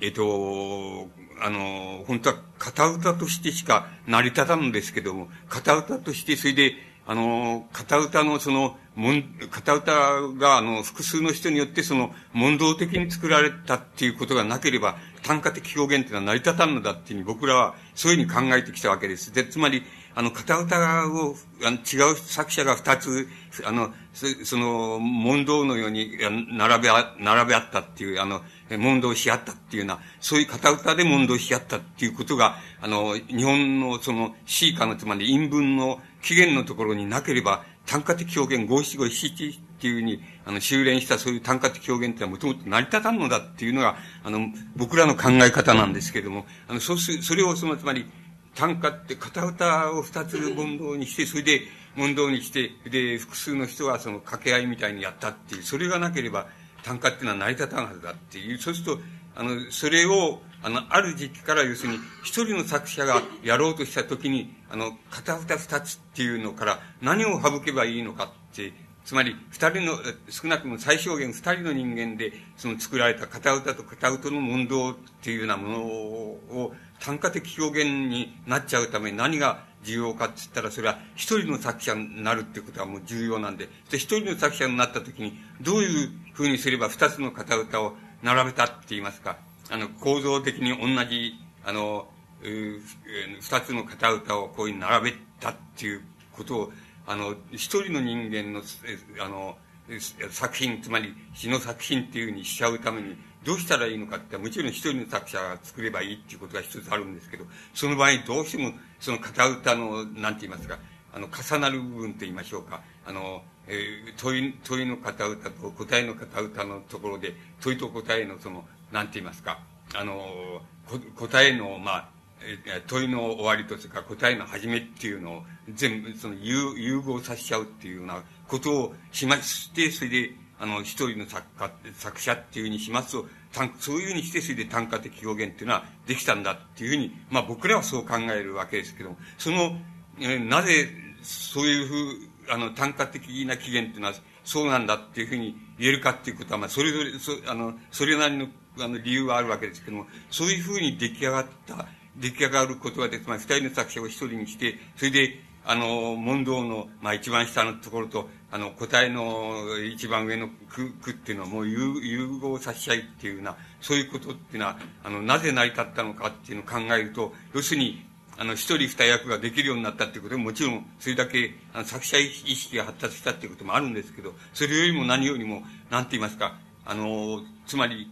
えっ、と、あの、本当は片歌としてしか成り立たんですけども、片歌として、それで、あの、片歌のその、もん、片歌が、あの、複数の人によってその、問答的に作られたっていうことがなければ、単価的表現っていうのは成り立たんのだっていうに僕らはそういうふうに考えてきたわけです。で、つまり、あの、片歌を、あの、違う作者が二つ、あの、その、問答のように並べ、並べ合ったっていう、あの、問答し合ったっていうような、そういう片歌で問答し合ったっていうことが、あの、日本のその、シーカの、つまり陰文の起源のところになければ、単価的表現、五七五七七っていうふうに、あの、修練したそういう単価的表現ってのはもともと成り立たんのだっていうのが、あの、僕らの考え方なんですけれども、あの、そうす、それをその、つまり、単価って片歌を二つ問答にして、それで問答にして、で、複数の人がその掛け合いみたいにやったっていう、それがなければ単価っていうのは成り立たんはずだっていう、そうすると、あの、それを、あの、ある時期から要するに、一人の作者がやろうとしたときに、あの、片歌二つっていうのから何を省けばいいのかって、つまり、二人の、少なくとも最小限二人の人間で、その作られた片歌と片歌の問答っていうようなものを、単価的表現になっちゃうために何が重要かって言ったら、それは一人の作者になるっていうことはもう重要なんで、で、一人の作者になったときに、どういうふうにすれば二つの片歌を並べたって言いますか、あの、構造的に同じ、あの、二つの片歌をこういう並べたっていうことを、あの、一人の人間の、あの、作品、つまり詩の作品っていうふうにしちゃうために、どうしたらいいのかってもちろん一人の作者が作ればいいっていうことが一つあるんですけど、その場合どうしてもその片歌の、なんて言いますか、あの、重なる部分と言いましょうか、あの、えー、問い、問いの片歌と答えの片歌のところで、問いと答えのその、なんて言いますか、あの、答えの、まあ、問いの終わりというか答えの始めっていうのを全部その融融合させちゃうっていうようなことをしまして、それで、あの、一人の作家、作者っていうふうにしますと、そういうふうにして、それで単価的表現っていうのはできたんだっていうふうに、まあ僕らはそう考えるわけですけども、その、えなぜそういうふう、あの、単価的な起源っていうのはそうなんだっていうふうに言えるかっていうことは、まあそれぞれ、そあの、それなりのあの理由はあるわけですけども、そういうふうに出来上がった、出来上がることがで、つまり二人の作者を一人にして、それで、あの、問答の、まあ一番下のところと、あの、答えの一番上の句、句っていうのはもう融合させちゃいっていうような、そういうことっていうのは、あの、なぜ成り立ったのかっていうのを考えると、要するに、あの、一人二役ができるようになったっていうことでもちろん、それだけ、あの、作者意識が発達したっていうこともあるんですけど、それよりも何よりも、なんて言いますか、あの、つまり、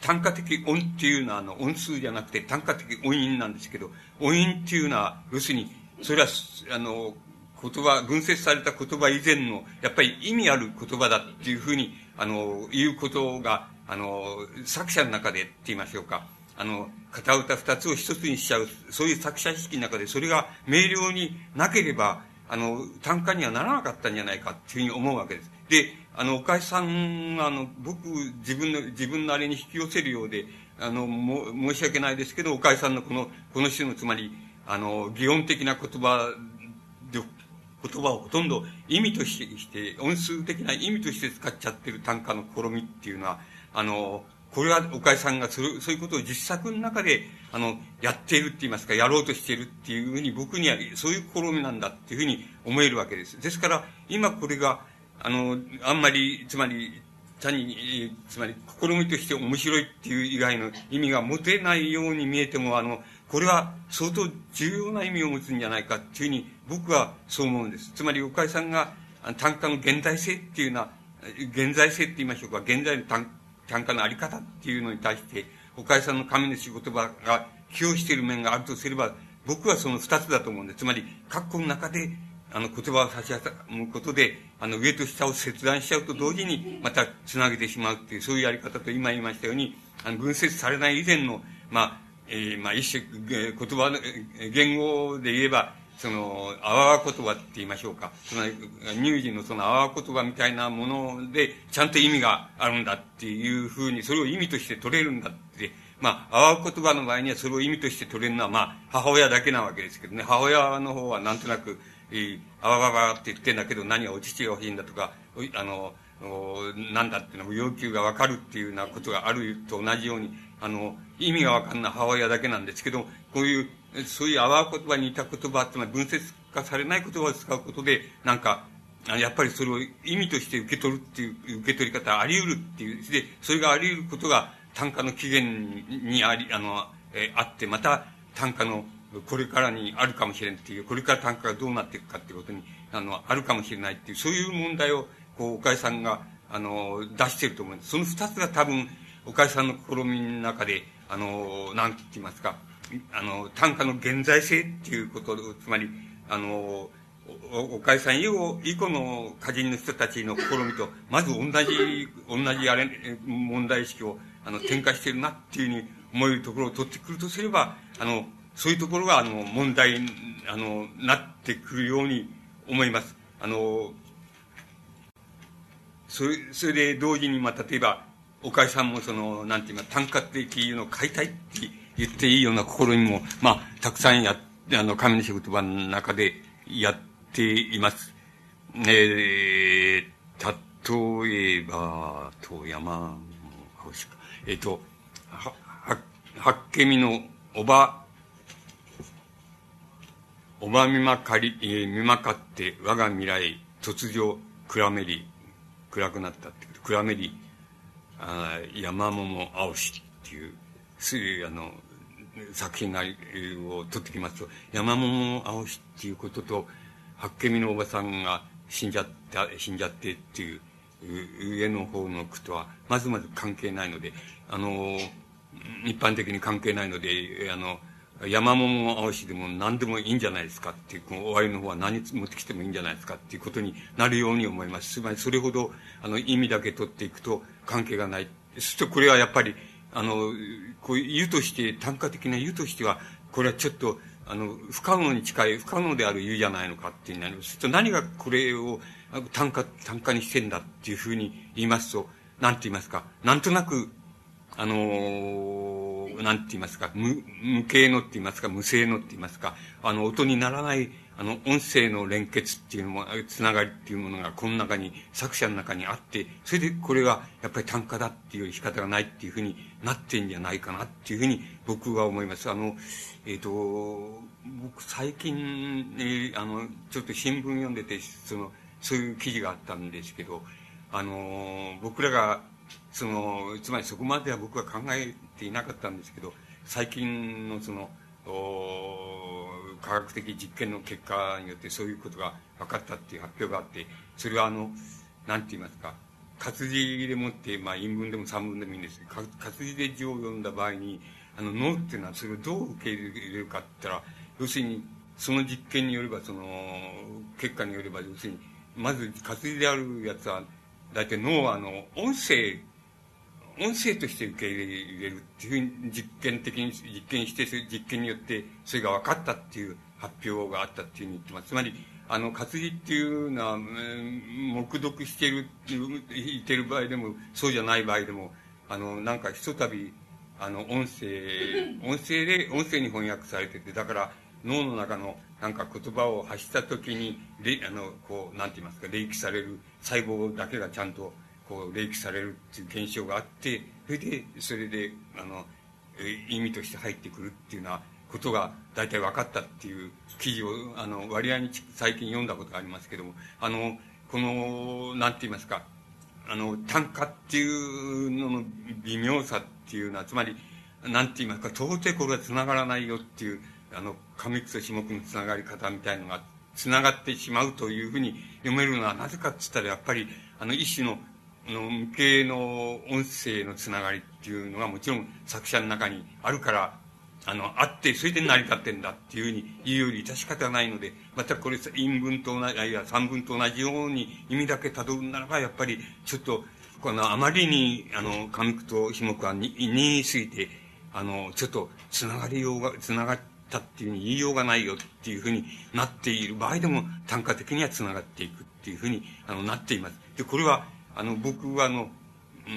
単価的音っていうのは、あの、音数じゃなくて単価的音韻なんですけど、音韻っていうのは、要するに、それは、あの、言葉、群説された言葉以前の、やっぱり意味ある言葉だっていうふうに、あの、言うことが、あの、作者の中でって言いましょうか。あの、片歌二つを一つにしちゃう、そういう作者意識の中で、それが明瞭になければ、あの、単価にはならなかったんじゃないかっていうふうに思うわけです。で、あの、岡井さんは、あの、僕、自分の、自分なりに引き寄せるようで、あの、も、申し訳ないですけど、岡井さんのこの、この種の、つまり、あの、擬音的な言葉で、言葉をほとんど意味として、音数的な意味として使っちゃってる単価の試みっていうのは、あの、これは岡井さんがそれそういうことを実作の中で、あの、やっているって言いますか、やろうとしているっていうふうに僕にはそういう試みなんだっていうふうに思えるわけです。ですから、今これが、あの、あんまり、つまり、単に、つまり、試みとして面白いっていう以外の意味が持てないように見えても、あの、これは相当重要な意味を持つんじゃないかっていうふうに僕はそう思うんです。つまり、岡井さんが単価の現代性っていうのは、現在性って言いましょうか、現在の単単価のあり方っていうのに対して、岡井さんの神の仕事場が寄与している面があるとすれば、僕はその二つだと思うんです。つまり、括弧の中で、あの、言葉を差し挟むことで、あの、上と下を切断しちゃうと同時に、また繋げてしまうっていう、そういうやり方と今言いましたように、あの、分節されない以前の、まあ、えー、まあ、一種、言葉の、言語で言えば、その、あわわ言葉って言いましょうか。つまり、乳児のそのあわわ言葉みたいなもので、ちゃんと意味があるんだっていうふうに、それを意味として取れるんだって、まあ、阿波言葉の場合にはそれを意味として取れるのは、まあ、母親だけなわけですけどね、母親の方はなんとなく、あわわわって言ってんだけど、何がお乳が欲しいんだとか、あの、なんだっていうのも要求がわかるっていうようなことがあると同じように、あの、意味がわかんない母親だけなんですけど、こういう、そういうあわ言葉に似た言葉っていうのは分節化されない言葉を使うことで、なんか、やっぱりそれを意味として受け取るっていう、受け取り方あり得るっていう。で、それがあり得ることが単価の起源にあり、あの、え、あって、また単価のこれからにあるかもしれんっていう、これから単価がどうなっていくかっていうことに、あの、あるかもしれないっていう、そういう問題を、こう、岡井さんが、あの、出してると思います。その二つが多分、岡井さんの試みの中で、あの、なんて言いますか、あの、単価の現在性っていうこと、つまり、あの、岡井さん以後、以降の歌人の人たちの試みと、まず同じ、同じあれ、問題意識を、あの、展開しているなっていうふうに思えるところを取ってくるとすれば、あの、そういうところが、あの、問題、あの、なってくるように思います。あの、それ、それで同時に、まあ、例えば、岡井さんもその、なんていうか、単価的いうのを買いたいって言っていいような心にも、まあ、たくさんや、あの、神の仕事場の中でやっています。えー、例えば、と山、えっ、ー、と、は、は、はっけみのおば、おばみまかり、えー、みまかって我が未来、突如、暗めり、暗くなったって暗めり、あ山桃青しっていう、すあの、作品が、を取ってきますと、山桃青しっていうことと、八景見のおばさんが死んじゃった、死んじゃってっていう、上の方の句とは、まずまず関係ないので、あの、一般的に関係ないので、あの、山桃青しでも何でもいいんじゃないですかっていう、この終わりの方は何持ってきてもいいんじゃないですかっていうことになるように思います。つまりそれほど、あの、意味だけ取っていくと関係がない。そしてこれはやっぱり、あの、こういう湯として、単価的な湯としては、これはちょっと、あの、不可能に近い、不可能である湯じゃないのかっていうなります。と何がこれを単価、単価にしてんだっていうふうに言いますと、なんて言いますか、なんとなく、あのー、なんて言いますか、無、無形のって言いますか、無声のって言いますか、あの、音にならない、あの、音声の連結っていうのも、つながりっていうものが、この中に、作者の中にあって、それでこれが、やっぱり単価だっていう生き方がないっていうふうになってんじゃないかなっていうふうに、僕は思います。あの、えっ、ー、と、僕、最近、えー、あの、ちょっと新聞読んでて、その、そういう記事があったんですけど、あの、僕らが、その、つまりそこまでは僕は考えていなかったんですけど、最近のその、科学的実験の結果によってそういうことが分かったっていう発表があって、それはあの、なんて言いますか、活字でもって、まあ、陰文でも散文でもいいんですけど、活字で字を読んだ場合に、あの、脳っていうのはそれをどう受け入れるかって言ったら、要するに、その実験によれば、その、結果によれば、要するに、まず活字であるやつは、大体脳はあの、音声音声として受け入れるっていうふうに実験的に、実験して、実験によってそれが分かったっていう発表があったっていうふうに言ってます。つまり、あの、活字っていうのは、黙読している、言ってる場合でも、そうじゃない場合でも、あの、なんかひとたび、あの、音声、音声で、音声に翻訳されてて、だから、脳の中のなんか言葉を発した時に、あの、こう、なんて言いますか、霊気される細胞だけがちゃんとこう、霊気されるっていう現象があって、それで、それで、あの、意味として入ってくるっていうようなことが大体分かったっていう記事を、あの、割合に最近読んだことがありますけども、あの、この、なんて言いますか、あの、単価っていうのの微妙さっていうのは、つまり、なんて言いますか、到底これは繋がらないよっていう、あの、上句と下句の繋がり方みたいのが、繋がってしまうというふうに読めるのはなぜかって言ったら、やっぱり、あの、一種のの無形の音声のつながりっていうのがもちろん作者の中にあるから、あの、あって、それで成り立ってんだっていうふうに言うより致し方ないので、またこれ、陰文と同じ、あるいは三文と同じように意味だけ辿るならば、やっぱり、ちょっと、この、あまりに、あの、上句と下句はに、にすぎて、あの、ちょっと、つながりようが、つながったっていうふうに言いようがないよっていうふうになっている場合でも、単価的にはつながっていくっていうふうに、あの、なっています。で、これは、あの、僕はあの、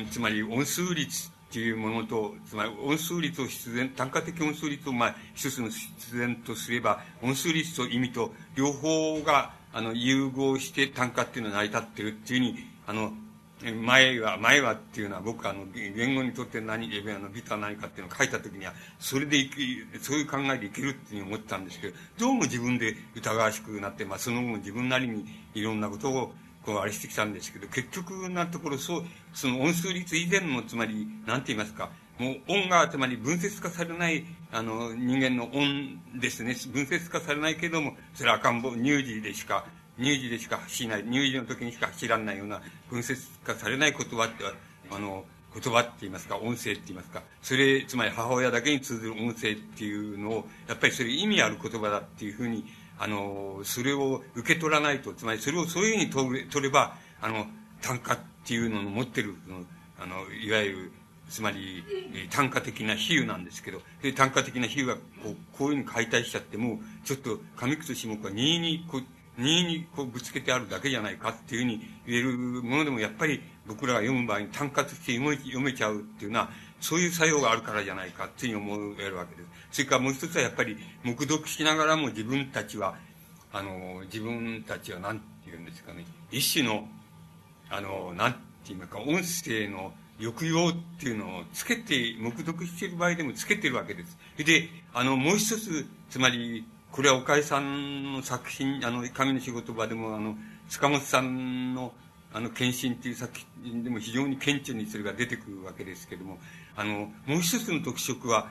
つまり音数率っていうものと、つまり音数率を必然、単価的音数率を、まあ、一つの必然とすれば、音数率と意味と両方が、あの、融合して単価っていうのは成り立ってるっていうふうに、あの、前は、前はっていうのは僕はあの、言語にとって何、あの、美とは何かっていうのを書いたときには、それでいき、そういう考えでいけるっていうふうに思ってたんですけど、どうも自分で疑わしくなって、まあその後も自分なりにいろんなことを、こう、あれしてきたんですけど、結局なところ、そう、その音数率以前の、つまり、なんて言いますか、もう音が、つまり分節化されない、あの、人間の音ですね。分節化されないけども、それは赤ん坊、乳児でしか、乳児でしか発しない、乳児の時にしか走らないような分節化されない言葉って、あの、言葉って言いますか、音声って言いますか、それ、つまり母親だけに通ずる音声っていうのを、やっぱりそれ意味ある言葉だっていうふうに、あの、それを受け取らないと、つまりそれをそういうふうに取れば、あの、単価っていうのの持ってる、あの、いわゆる、つまり、単価的な比喩なんですけど、で、単価的な比喩がこう、こういうふうに解体しちゃっても、ちょっと、上口下句は任意にこう、任意にこうぶつけてあるだけじゃないかっていうふうに言えるものでもやっぱり僕らが読む場合に単価として読めちゃうっていうのはそういう作用があるからじゃないかっていうふうに思えるわけです。それからもう一つはやっぱり黙読しながらも自分たちはあの自分たちは何て言うんですかね一種のあの何て言うか音声の抑揚っていうのをつけて、黙読している場合でもつけてるわけです。で、あの、もう一つ、つまり、これは岡井さんの作品、あの、神の仕事場でも、あの、塚本さんの、あの、献身っていう作品でも非常に顕著にそれが出てくるわけですけども、あの、もう一つの特色は、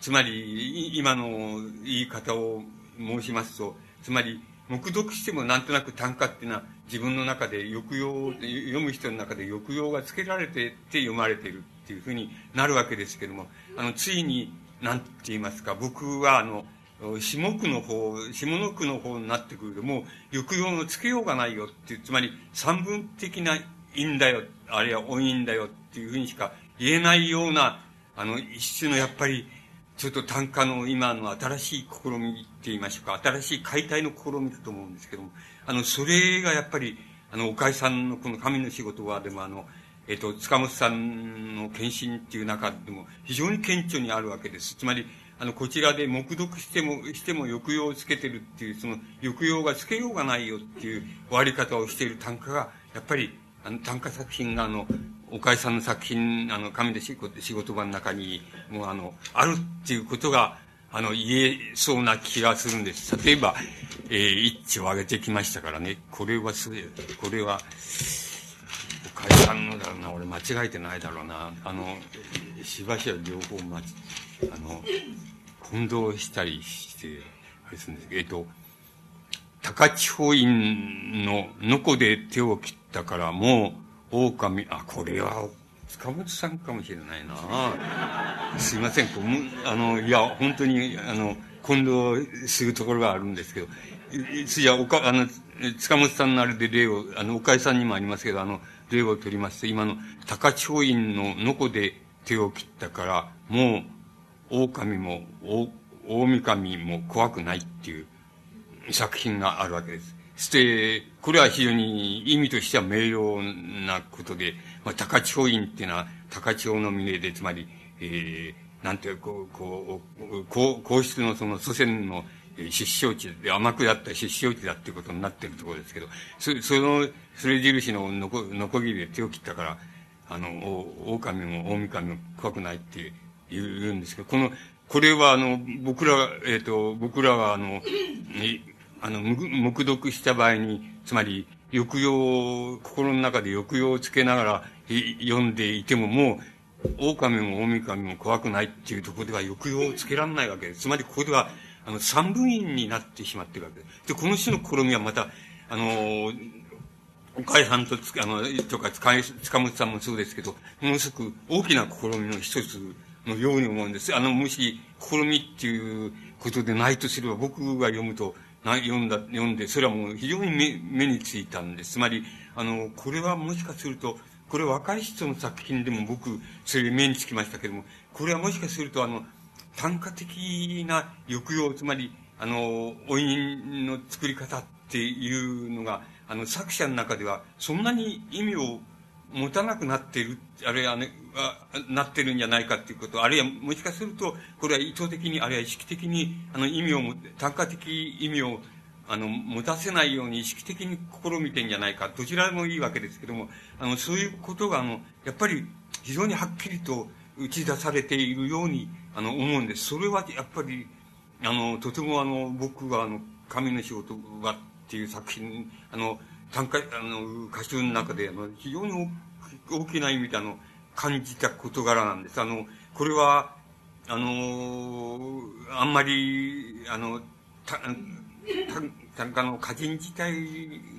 つまり、今の言い方を申しますと、つまり、黙読してもなんとなく単価っていうのは自分の中で抑揚、読む人の中で抑揚がつけられてって読まれているっていうふうになるわけですけども、あの、ついに、なんて言いますか、僕はあの、下句の方、下の句の方になってくると、もう抑揚のつけようがないよっていう、つまり三分的な韻だよ、あるいは音韻だよっていうふうにしか言えないような、あの、一種のやっぱり、ちょっと短歌の今の新しい試みって言いましょうか、新しい解体の試みだと思うんですけども、あの、それがやっぱり、あの、岡井さんのこの神の仕事は、でもあの、えっ、と、塚本さんの献身っていう中でも非常に顕著にあるわけです。つまり、あの、こちらで黙読しても、しても抑揚をつけてるっていう、その抑揚がつけようがないよっていう終わり方をしている単価が、やっぱり、あの、単価作品が、あの、岡井さんの作品、あの、神で仕事仕事場の中に、もうあの、あるっていうことが、あの、言えそうな気がするんです。例えば、えー、一致を挙げてきましたからね。これはす、これは、岡井さんのだろうな、俺間違えてないだろうな。あの、しばしば両方間違あの、混同したりして、あれです、えっ、と、高千穂院ののこで手を切ったからもう、狼、あ、これは、塚本さんかもしれないな。すいません、こあの、いや、本当に、あの、混同するところがあるんですけど、いや、おか、あの、塚本さんのあれで例を、あの、岡井さんにもありますけど、あの、例を取りますと、今の高千穂院ののこで手を切ったから、もう、狼も、大神も怖くないっていう作品があるわけです。して、これは非常に意味としては明瞭なことで、まあ、高千穂院っていうのは高千穂の峰で、つまり、えー、なんていうこう、こう、皇室のその祖先の出生地で、甘くだった出生地だっていうことになってるところですけど、そその、それ印ののこ、のこぎりで手を切ったから、あの、お狼も大神も怖くないって、言うんですけど、この、これはあの、僕ら、えっ、ー、と、僕らはあの、あの、黙読した場合に、つまり、抑揚、心の中で抑揚をつけながら読んでいても、もう、狼も大神も怖くないっていうところでは抑揚をつけられないわけです。つまり、ここでは、あの、三分音になってしまってるわけです。で、この種の試みはまた、あの、岡井さんとつ、あの、とか、塚本さんもそうですけど、ものすごく大きな試みの一つのように思うんです。あの、もし、試みっていうことでないとすれば、僕が読むと、読んだ、読んで、それはもう非常に目目についたんです。つまり、あの、これはもしかすると、これ若い人の作品でも僕、それ目につきましたけども、これはもしかすると、あの、単価的な抑揚、つまり、あの、音韻の作り方っていうのが、あの、作者の中では、そんなに意味を持たなくなっている、あるいはね、なってるんじゃないかっていうこと、あるいはもしかすると、これは意図的に、あるいは意識的に、あの、意味を、単価的意味を、あの、持たせないように意識的に試みてんじゃないか。どちらでもいいわけですけども、あの、そういうことが、あの、やっぱり非常にはっきりと打ち出されているように、あの、思うんです。それはやっぱり、あの、とてもあの、僕はあの、神の仕事はっていう作品、あの、短歌、あの、歌集の中で、あの、非常に大きな意味であの、感じた事柄なんです。あの、これは、あの、あんまり、あの、た、短歌の歌人自体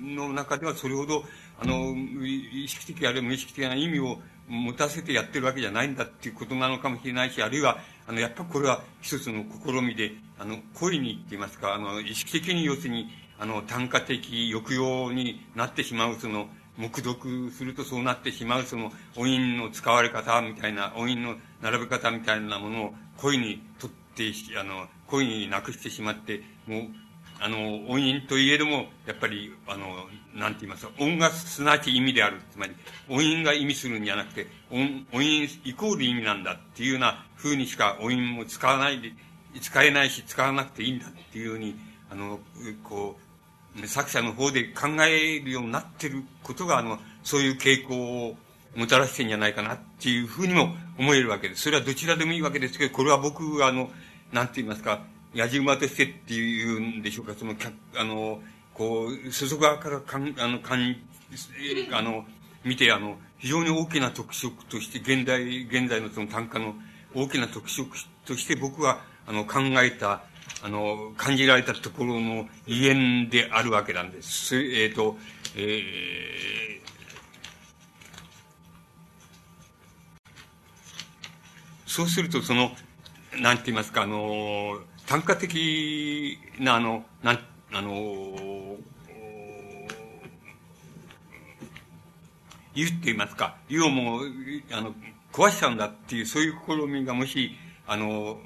の中ではそれほど、あの、意識的あるいは無意識的な意味を持たせてやってるわけじゃないんだっていうことなのかもしれないし、あるいは、あの、やっぱこれは一つの試みで、あの、恋にって言いますか、あの、意識的に要するに、あの、単価的抑揚になってしまう、その、黙読するとそうなってしまう、その、音韻の使われ方みたいな、音韻の並べ方みたいなものを恋にとって、あの、恋になくしてしまって、もう、あの、音韻といえども、やっぱり、あの、なんて言いますか、音がすなわち意味である。つまり、音韻が意味するんじゃなくて、音、音韻イコール意味なんだっていうような風にしか音韻も使わないで、使えないし使わなくていいんだっていうように、あの、こう、作者の方で考えるようになってることが、あの、そういう傾向をもたらしてんじゃないかなっていうふうにも思えるわけです。それはどちらでもいいわけですけど、これは僕は、あの、なんて言いますか、野じ馬としてっていうんでしょうか、その、あの、こう、外側からかん、あの、かん、あの、見て、あの、非常に大きな特色として、現代、現在のその単価の大きな特色として僕は、あの、考えた、あの、感じられたところの異縁であるわけなんです。えっ、ー、と、えー、そうすると、その、なんて言いますか、あの、単価的な、あの、なん、あの、言って言いますか、言うも、あの、壊しちゃうんだっていう、そういう試みがもし、あの、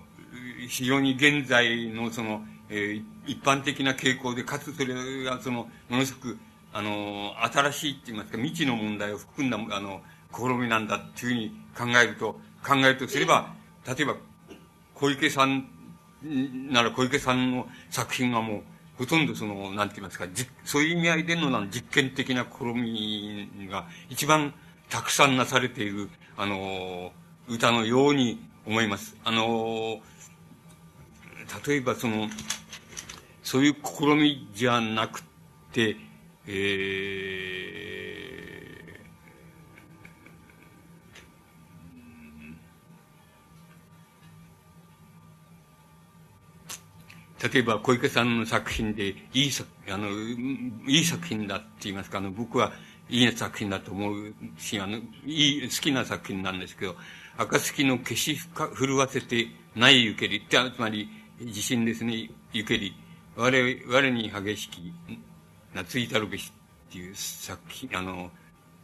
非常に現在のその、えー、一般的な傾向で、かつそれがその、ものすごく、あの、新しいって言いますか、未知の問題を含んだ、あの、試みなんだっていうふうに考えると、考えるとすれば、例えば、小池さんなら小池さんの作品がもう、ほとんどその、なんて言いますか、そういう意味合いでの実験的な試みが一番たくさんなされている、あの、歌のように思います。あの、例えばその、そういう試みじゃなくて、えー、例えば小池さんの作品でいい作、あの、いい作品だって言いますか、あの、僕はいい作品だと思うし、あの、いい、好きな作品なんですけど、暁の消し震わせてないゆけり、ってつまり、地震ですね、ゆけり。我、我に激しき、懐いたるべしっていう作品、あの、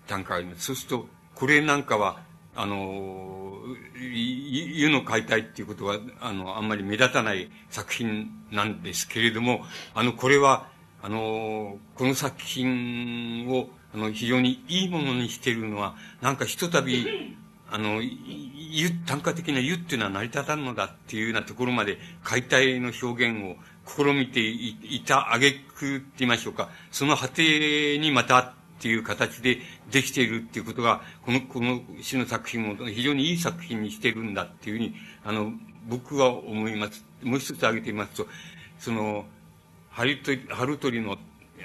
短歌があります。そうすると、これなんかは、あの、湯の解体っていうことは、あの、あんまり目立たない作品なんですけれども、あの、これは、あの、この作品を、あの、非常にいいものにしているのは、なんかひとたび、あの、湯、単価的な湯っていうのは成り立たんのだっていうようなところまで解体の表現を試みていた挙句って言いましょうか、その果てにまたっていう形でできているっていうことが、この、この詩の作品を非常にいい作品にしてるんだっていうふうに、あの、僕は思います。もう一つ挙げてみますと、その、春鳥春鳥の、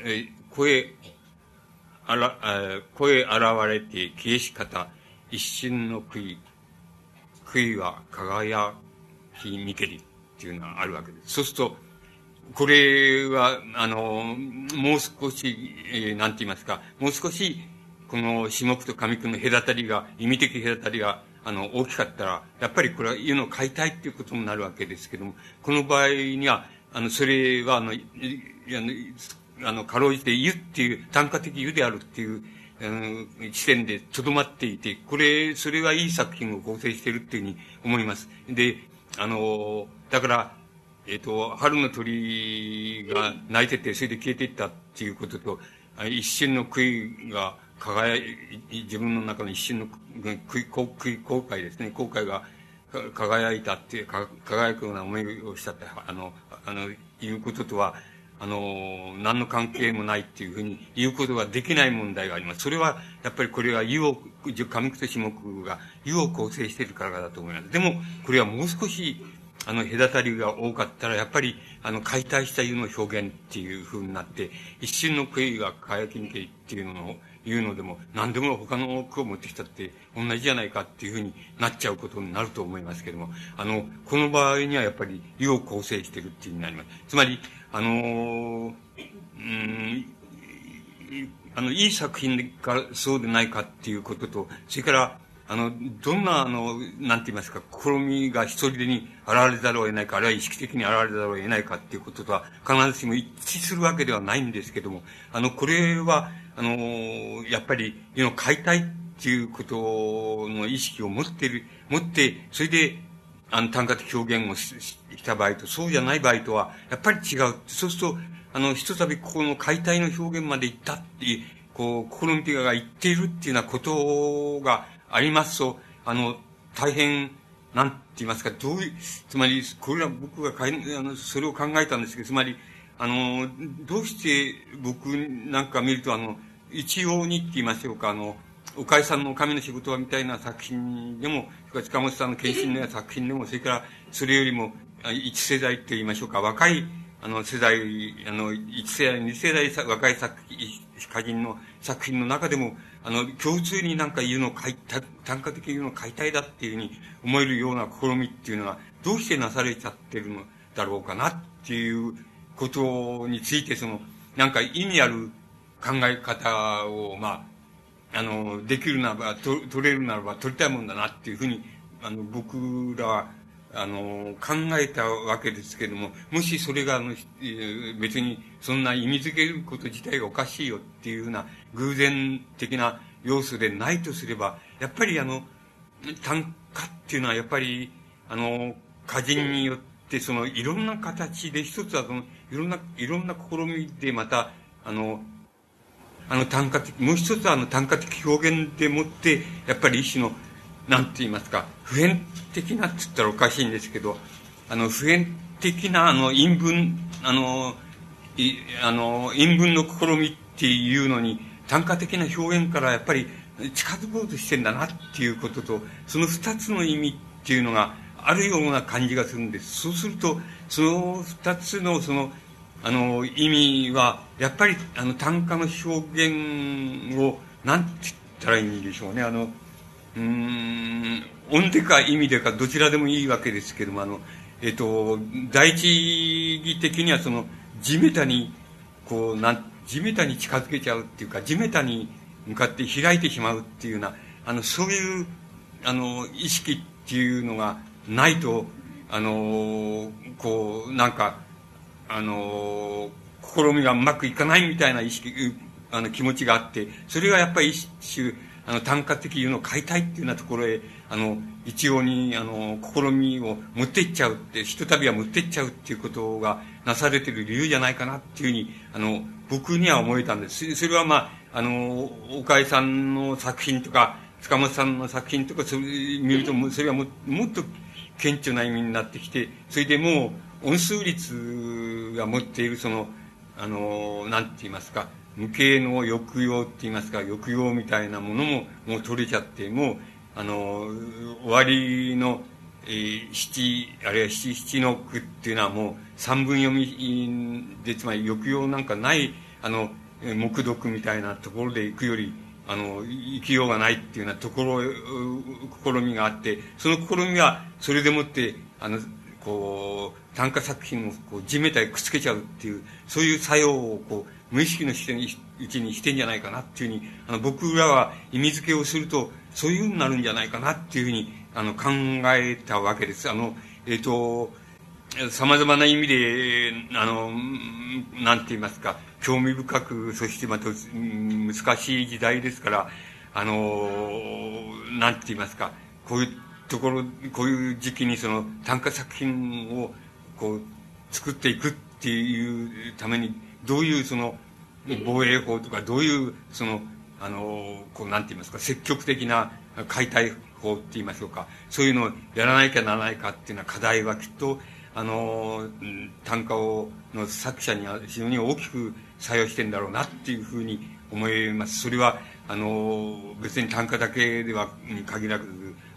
え声、あら、声現れて消えし方、一瞬の悔い、悔いは輝きにけりっていうのがあるわけです。そうすると、これは、あの、もう少し、えー、なんて言いますか、もう少し、この下句と上句の隔たりが、意味的隔たりが、あの、大きかったら、やっぱりこれは言うのを変えたいっていうことになるわけですけども、この場合には、あの、それは、あの、あの、あの、かろうじて湯っていう、単価的湯であるっていう、地点で留まっていて、これ、それがいい作品を構成しているっていうふうに思います。で、あの、だから、えっ、ー、と、春の鳥が鳴いてて、それで消えていったっていうことと、一瞬の悔いが輝い、自分の中の一瞬の後悔ですね、後悔が輝いたっていう、輝くような思いをしたって、あの、あの、いうこととは、あの、何の関係もないっていうふうに言うことができない問題があります。それは、やっぱりこれは湯を、上口種目が湯を構成しているからだと思います。でも、これはもう少し、あの、隔たりが多かったら、やっぱり、あの、解体した湯の表現っていうふうになって、一瞬の悔いが輝きにけいっていうのを、いうのでも、何でも他の句を持ってきたって同じじゃないかっていうふうになっちゃうことになると思いますけれども、あの、この場合にはやっぱり湯を構成しているっていうふうになります。つまり、あのー、うん、あの、いい作品か、そうでないかっていうことと、それから、あの、どんな、あの、なんて言いますか、試みが一人でに現れざるを得ないか、あるいは意識的に現れざるを得ないかっていうこととは、必ずしも一致するわけではないんですけども、あの、これは、あの、やっぱり、いうの解体っていうことの意識を持ってる、持って、それで、あの、単価的表現をした場合と、そうじゃない場合とは、やっぱり違う。そうすると、あの、ひとたびここの解体の表現まで行ったっていう、こう、試みが言っているっていうようなことがありますと、あの、大変、なんて言いますか、どういう、つまり、これは僕がかいあのそれを考えたんですけど、つまり、あの、どうして僕なんか見ると、あの、一様にって言いましょうか、あの、岡井さんの神の仕事はみたいな作品でも、それから近本さんの献身のような作品でも、それからそれよりも、一世代って言いましょうか、若い、あの、世代、あの、一世代、二世代若い作品歌人の作品の中でも、あの、共通になんか言うの解体、単価的に言うの解体だっていうふうに思えるような試みっていうのは、どうしてなされちゃってるのだろうかなっていうことについて、その、なんか意味ある考え方を、まああ、の、できるならば、と取れるならば取りたいもんだなっていうふうに、あの、僕らは、あの、考えたわけですけども、もしそれが、あの、別にそんな意味づけること自体がおかしいよっていうふうな偶然的な要素でないとすれば、やっぱりあの、単価っていうのはやっぱり、あの、歌人によって、その、いろんな形で、一つはその、いろんな、いろんな試みでまた、あの、あの単価的、もう一つはあの単価的表現でもって、やっぱり一種の、なんて言いますか、普遍的なって言ったらおかしいんですけど、あの、普遍的なあの、陰文、あの、あの、陰文の試みっていうのに、単価的な表現からやっぱり近づこうとしてんだなっていうことと、その二つの意味っていうのがあるような感じがするんです。そうすると、その二つのその、あの、意味は、やっぱり、あの、単価の表現を、なんて言ったらいいんでしょうね。あの、うん、音でか意味でかどちらでもいいわけですけども、あの、えっと、第一義的にはその、地メタに、こう、なん、地メタに近づけちゃうっていうか、地メタに向かって開いてしまうっていうような、あの、そういう、あの、意識っていうのがないと、あの、こう、なんか、あの、試みがうまくいかないみたいな意識、あの、気持ちがあって、それがやっぱり一種、あの、単価的いうのを変えたいっていうようなところへ、あの、一応に、あの、試みを持っていっちゃうって、ひとたびは持っていっちゃうっていうことがなされてる理由じゃないかなっていうふうに、あの、僕には思えたんです。それはまあ、あの、岡井さんの作品とか、塚本さんの作品とか、それ見ると、それはももっと顕著な意味になってきて、それでもう、音数率が持っているその、あの、なんて言いますか、無形の抑揚って言いますか、抑揚みたいなものももう取れちゃって、もう、あの、終わりの、えー、七、あるいは七七の句っていうのはもう三分読みで、つまり抑揚なんかない、あの、目読みたいなところで行くより、あの、生きようがないっていうようなところ、試みがあって、その試みは、それでもって、あの、こう、短歌作品をこう地面体くっつけちゃうっていう、そういう作用をこう、無意識のうちにしてんじゃないかなっていうふうに、あの、僕らは意味付けをすると、そういうふうになるんじゃないかなっていうふうに、あの、考えたわけです。あの、えっ、ー、と、様々な意味で、あの、なんて言いますか、興味深く、そしてまた難しい時代ですから、あの、なんて言いますか、こういうところ、こういう時期にその短歌作品をこう作っていくっていうためにどういうその防衛法とかどういうそのあの、こう、なんて言いますか、積極的な解体法って言いましょうか、そういうのをやらなきゃならないかっていうような課題はきっと、あの、単価を、の作者には非常に大きく作用してんだろうなっていうふうに思います。それは、あの、別に単価だけではに限らず、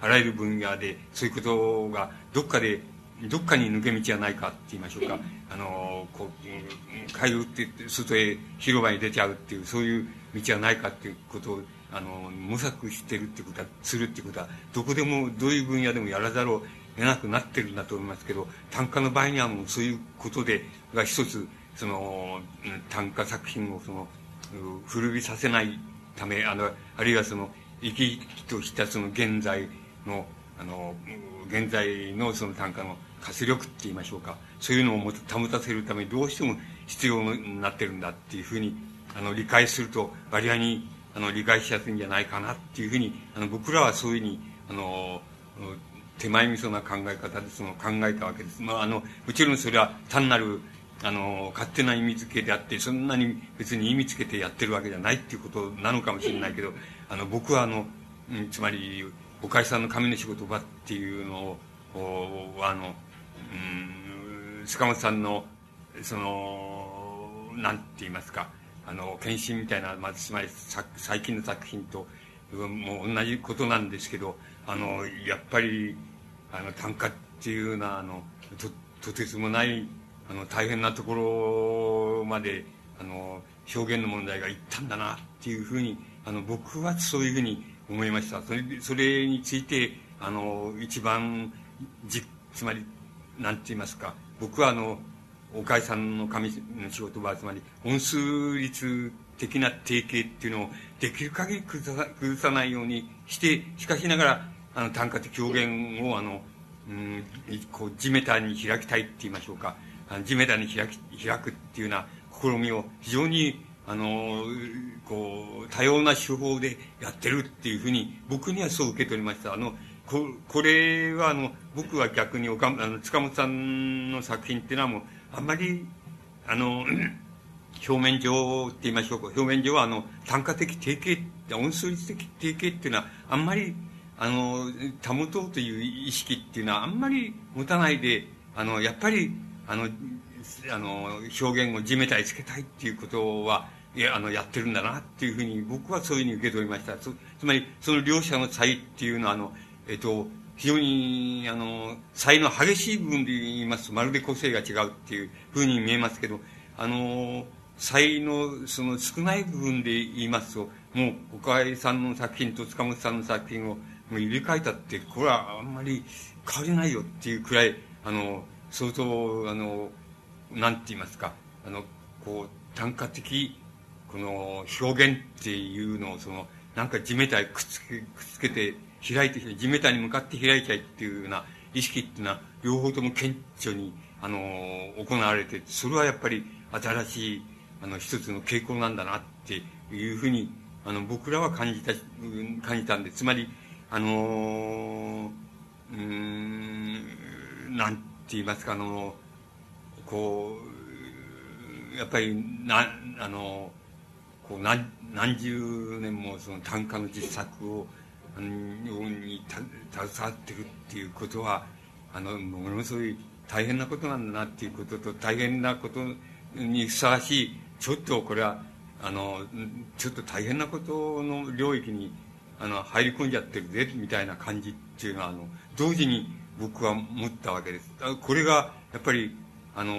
あらゆる分野で、そういうことがどっかでどっかに抜け道はないかって言いましょうか、あの、こう、帰るって外へ広場に出ちゃうっていう、そういう道はないかっていうことを、あの、模索してるってことは、するってことは、どこでも、どういう分野でもやらざるを得なくなってるんだと思いますけど、単価の場合にはもうそういうことで、が一つ、その、単価作品をその、古びさせないため、あの、あるいはその、生き生きとしたその現在の、あの、現在のその単価の活力って言いましょうかそういうのを保たせるためにどうしても必要になってるんだっていうふうにあの理解すると割合にあの理解しやすいんじゃないかなっていうふうにあの僕らはそういうふうにあの手前味噌な考え方でその考えたわけです。まあ、あのもちろんそれは単なるあの勝手な意味付けであってそんなに別に意味付けてやってるわけじゃないっていうことなのかもしれないけどあの僕はあの、つまり岡井さんの神の仕事場っていうのをあのうん塚本さんのそのなんて言いますかあの献身みたいな、まあ、つまり最近の作品ともう同じことなんですけどあのやっぱりあの短歌っていうのはあのととてつもないあの大変なところまであの表現の問題がいったんだなっていうふうにあの僕はそういうふうに思いました。それそれについてあの一番じつまりなんて言いますか僕はあの岡井さんの紙の仕事はつまり音数律的な提携っていうのをできる限り崩さ崩さないようにしてしかしながらあの短歌的表現をあの、うん、こう地メタに開きたいって言いましょうか。地メタに開き開くっていうような試みを非常にあのこう多様な手法でやってるっていうふうに僕にはそう受け取りました。あのここれはあの僕は逆に岡あの塚本さんの作品っていうのはもうあんまりあの 表面上って言いましょうか。表面上はあの単価的提携音数律的提携っていうのはあんまりあの保とうという意識っていうのはあんまり持たないであのやっぱりあのあの表現を地めたりつけたいっていうことはいやあのやってるんだなっていうふうに僕はそういうふうに受け取りました。つまりその両者の差異っていうのはあのえっと、非常に、あの、才能激しい部分で言いますと、まるで個性が違うっていうふうに見えますけど、あの、才能、その少ない部分で言いますと、もう、岡井さんの作品と塚本さんの作品をもう入れ替えたって、これはあんまり変わりないよっていうくらい、あの、相当、あの、なんて言いますか、あの、こう、単価的、この表現っていうのを、その、なんか地めたいくっつけ、くっつけて、開いて地面に向かって開いちゃいっていうような意識っていうのは両方とも顕著にあの行われてそれはやっぱり新しいあの一つの傾向なんだなっていうふうにあの僕らは感じた感じたんでつまりあのうんなんて言いますかあのこうやっぱりなあのこう何何十年もその短歌の実作を日本に携わってるっていうことはあのものすごい大変なことなんだなっていうことと大変なことにふさわしいちょっとこれはあのちょっと大変なことの領域にあの入り込んじゃってるぜみたいな感じっていうのはあの同時に僕は思ったわけです。これがやっぱりあの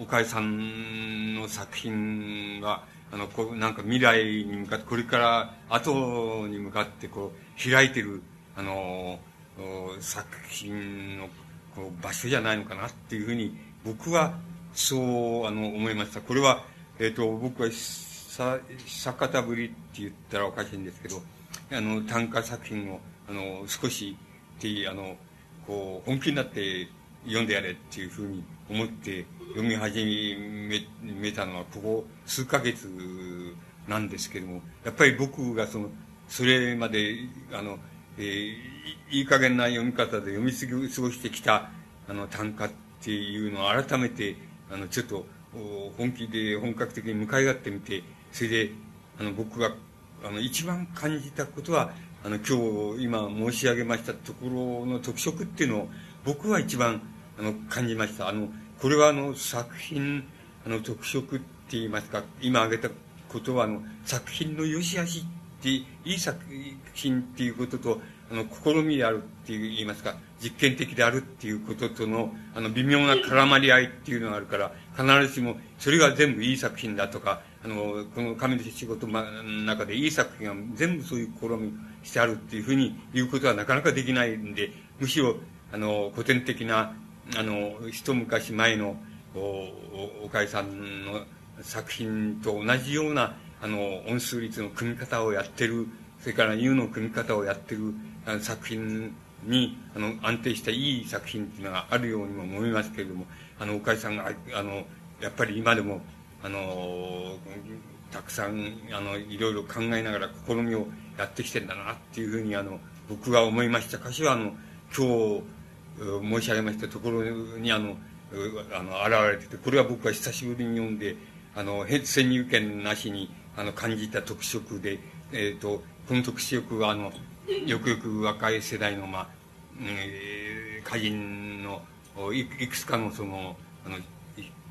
岡井さんの作品があの、こう、なんか未来に向かって、これから後に向かってこう、開いてる、あの、作品のこう場所じゃないのかなっていうふうに、僕はそう、あの、思いました。これは、えっ、ー、と、僕はさ、久方ぶりって言ったらおかしいんですけど、あの、短歌作品を、あの、少し、っていう、あの、こう、本気になって読んでやれっていうふうに思って読み始めたのはここ数ヶ月なんですけどもやっぱり僕がそのそれまであの、えー、いい加減な読み方で読み過ごしてきたあの短歌っていうのを改めてあのちょっと本気で本格的に向かい合ってみてそれであの僕があの、一番感じたことは、あの、今日、今申し上げましたところの特色っていうのを、僕は一番、あの、感じました。あの、これはあの、作品、あの、特色って言いますか、今挙げたことは、あの、作品の良し悪しって、いい作品っていうことと、あの、試みであるっていう言いますか、実験的であるっていうこととの、あの、微妙な絡まり合いっていうのがあるから、必ずしも、それが全部いい作品だとか、あの、この紙の仕事の中でいい作品が全部そういう試みしてあるっていうふうに言うことはなかなかできないんで、むしろ、あの、古典的な、あの、一昔前の、お、おかえさんの作品と同じような、あの、音数率の組み方をやってる、それから U の組み方をやってる作品に、あの、安定したいい作品っていうのがあるようにも思いますけれども、あの、おかえさんが、あの、やっぱり今でも、あの、たくさん、あの、いろいろ考えながら試みをやってきてんだなっていうふうに、あの、僕が思いました。歌詞は、あの、今日、申し上げましたところに、あの、あの、現れてて、これは僕は久しぶりに読んで、あの、先入観なしに、あの、感じた特色で、えっ、ー、と、この特色は、あの、よくよく若い世代の、まあ、えー、歌人のいくつかのその、あの、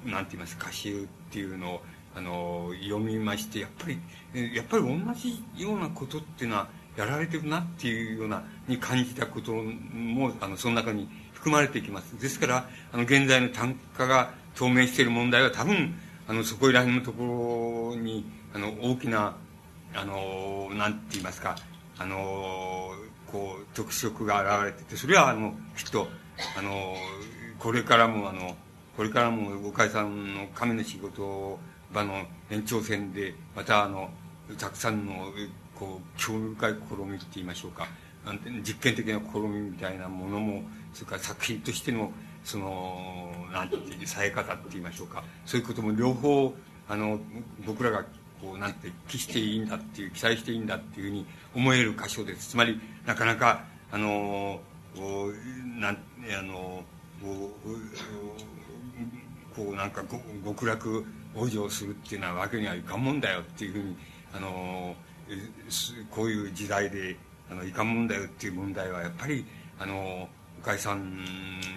なんて言いますか、歌集っていうのを、あの、読みまして、やっぱり、やっぱり同じようなことっていうのは、やられてるなっていうような、に感じたことも、あの、その中に含まれていきます。ですから、あの、現在の単価が透明している問題は多分、あの、そこら辺のところに、あの、大きな、あの、なんて言いますか、あの、こう、特色が現れてて、それは、あの、きっと、あの、これからも、あの、これからも、おかえさんの神の仕事場の延長線で、また、あの、たくさんの、こう、興味深い試みって言いましょうか。実験的な試みみたいなものも、それから作品としての、その、なんていう、さえ方って言いましょうか。そういうことも両方、あの、僕らが、こう、なんて、期していいんだっていう、期待していいんだっていうふうに思える箇所です。つまり、なかなか、あの、なん、あの、こう、なんか極楽往生するっていうのはわけにはいかんもんだよっていうふうに、あの、こういう時代で、あの、いかんもんだよっていう問題は、やっぱり、あの、岡井さん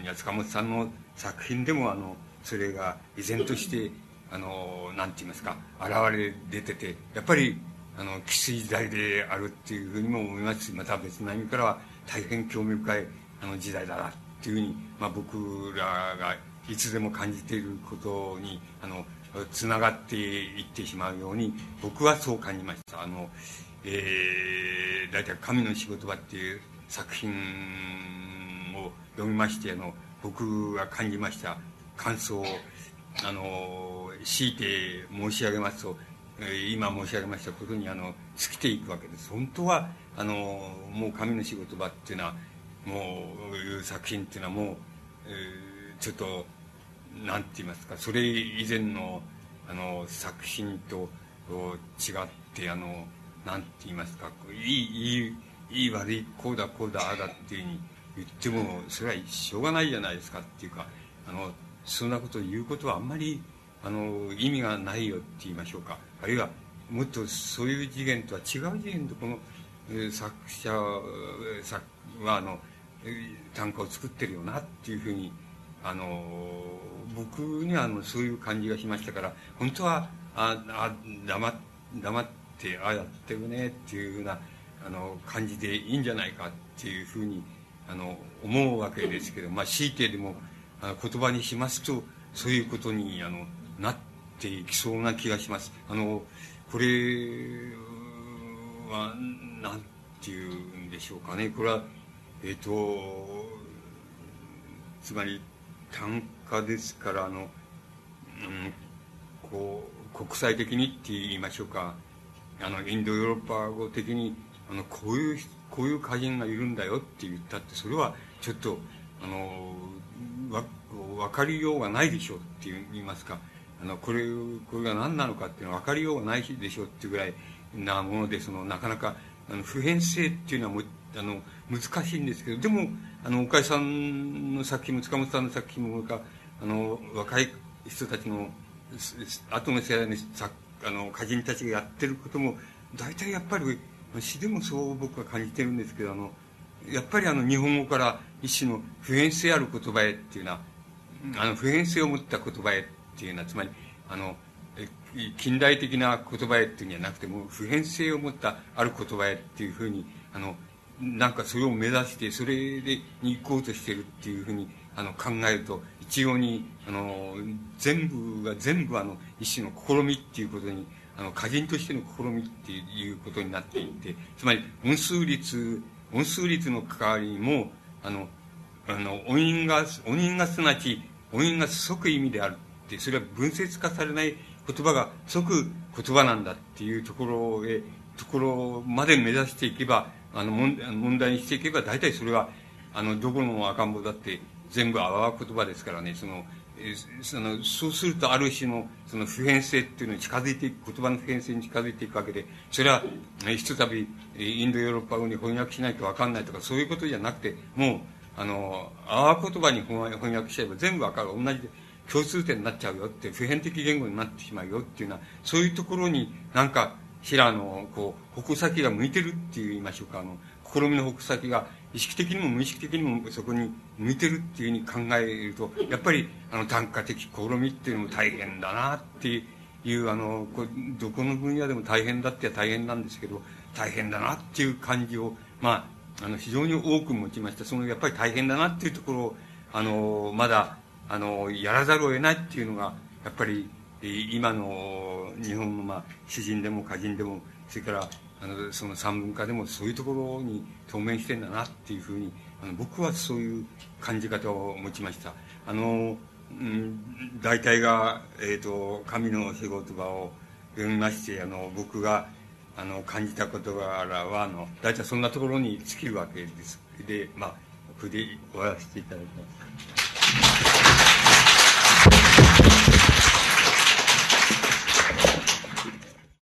や塚本さんの作品でも、あの、それが依然として、あの、なんて言いますか、現れ出てて、やっぱり、あの、きつい時代であるっていうふうにも思いますし、また別の意味からは大変興味深い、あの、時代だなっていうふうに、まあ僕らがいつでも感じていることに、あの、つながっていってしまうように、僕はそう感じました。あの、えー、大体神の仕事場っていう作品を読みまして、あの、僕が感じました感想を、あの、強いて申し上げますと、今申し上げましたことに、あの、尽きていくわけです。本当は、あの、もう神の仕事場っていうのは、もう、いう作品っていうのはもう、えー、ちょっと、なんて言いますか、それ以前の、あの、作品と違って、あの、なんて言いますか、いい、いい、いい悪い、こうだ、こうだ、ああだっていうふうに言っても、それはしょうがないじゃないですかっていうか、あの、そんなことを言うことはあんまり、あの、意味がないよって言いましょうか。あるいは、もっとそういう次元とは違う次元で、この、作者作は、あの、短歌を作ってるよなっていうふうに、あの、僕にはあのそういう感じがしましたから、本当は、あ、あ、黙、黙って、ああやってるねっていうふうな、あの、感じでいいんじゃないかっていうふうに、あの、思うわけですけど、まあ、強いてでも、あ言葉にしますと、そういうことに、あの、なっていきそうな気がします。あの、これは、なんていうんでしょうかね。これは、えっ、ー、と、つまり、単価ですからあの、うん、こう国際的にって言いましょうか。あのインドヨーロッパ語的にあのこういうこういう歌人がいるんだよって言ったってそれはちょっとあのわ分かりようがないでしょうって言いますか。あのこれこれが何なのかっていうのは分かりようがないでしょうっていうぐらいなものでそのなかなかあの普遍性っていうのはもあの難しいんですけどでもあの岡井さんの作品も塚本さんの作品もあの若い人たちの後の世代のあの歌人たちがやってることも大体やっぱり詩でもそう僕は感じてるんですけどあのやっぱりあの日本語から一種の普遍性ある言葉へっていうのはあの普遍性を持った言葉へっていうのはつまりあの近代的な言葉へっていうんじゃなくても普遍性を持ったある言葉へっていうふうにあのなんかそれを目指してそれでに行こうとしてるっていうふうにあの考えると一様にあの全部が全部あの一種の試みっていうことにあの歌人としての試みっていうことになっていてつまり音数律音数律の関わりもあのあの音韻が音韻がすなわち音韻が即意味であるってそれは分節化されない言葉が即言葉なんだっていうところへところまで目指していけばあの問題にしていけば大体それはあのどこの赤ん坊だって全部あわ言葉ですからね。そのそのそうするとある種のその普遍性っていうのに近づいていく言葉の普遍性に近づいていくわけでそれはひとたびインドヨーロッパ語に翻訳しないと分かんないとかそういうことじゃなくてもうあのあわ言葉に翻訳しちゃえば全部分かる。同じで共通点になっちゃうよって普遍的言語になってしまうよっていうのはそういうところになんか平のこう矛先が向いてるって言いましょうか。あの試みの矛先が意識的にも無意識的にもそこに向いてるっていうふうに考えるとやっぱりあの単価的試みっていうのも大変だなっていうあのこどこの分野でも大変だって大変なんですけど大変だなっていう感じをまああの非常に多く持ちました。そのやっぱり大変だなっていうところをあのまだあのやらざるを得ないっていうのがやっぱり今の日本の、まあ、詩人でも歌人でもそれからあのその散文家でもそういうところに当面してんだなっていうふうにあの僕はそういう感じ方を持ちました。あの、うん、大体が、えーと、神の仕事場を読みましてあの僕があの感じたことからはあの大体そんなところに尽きるわけです。でまあこれで終わらせていただきます。ハハハハ!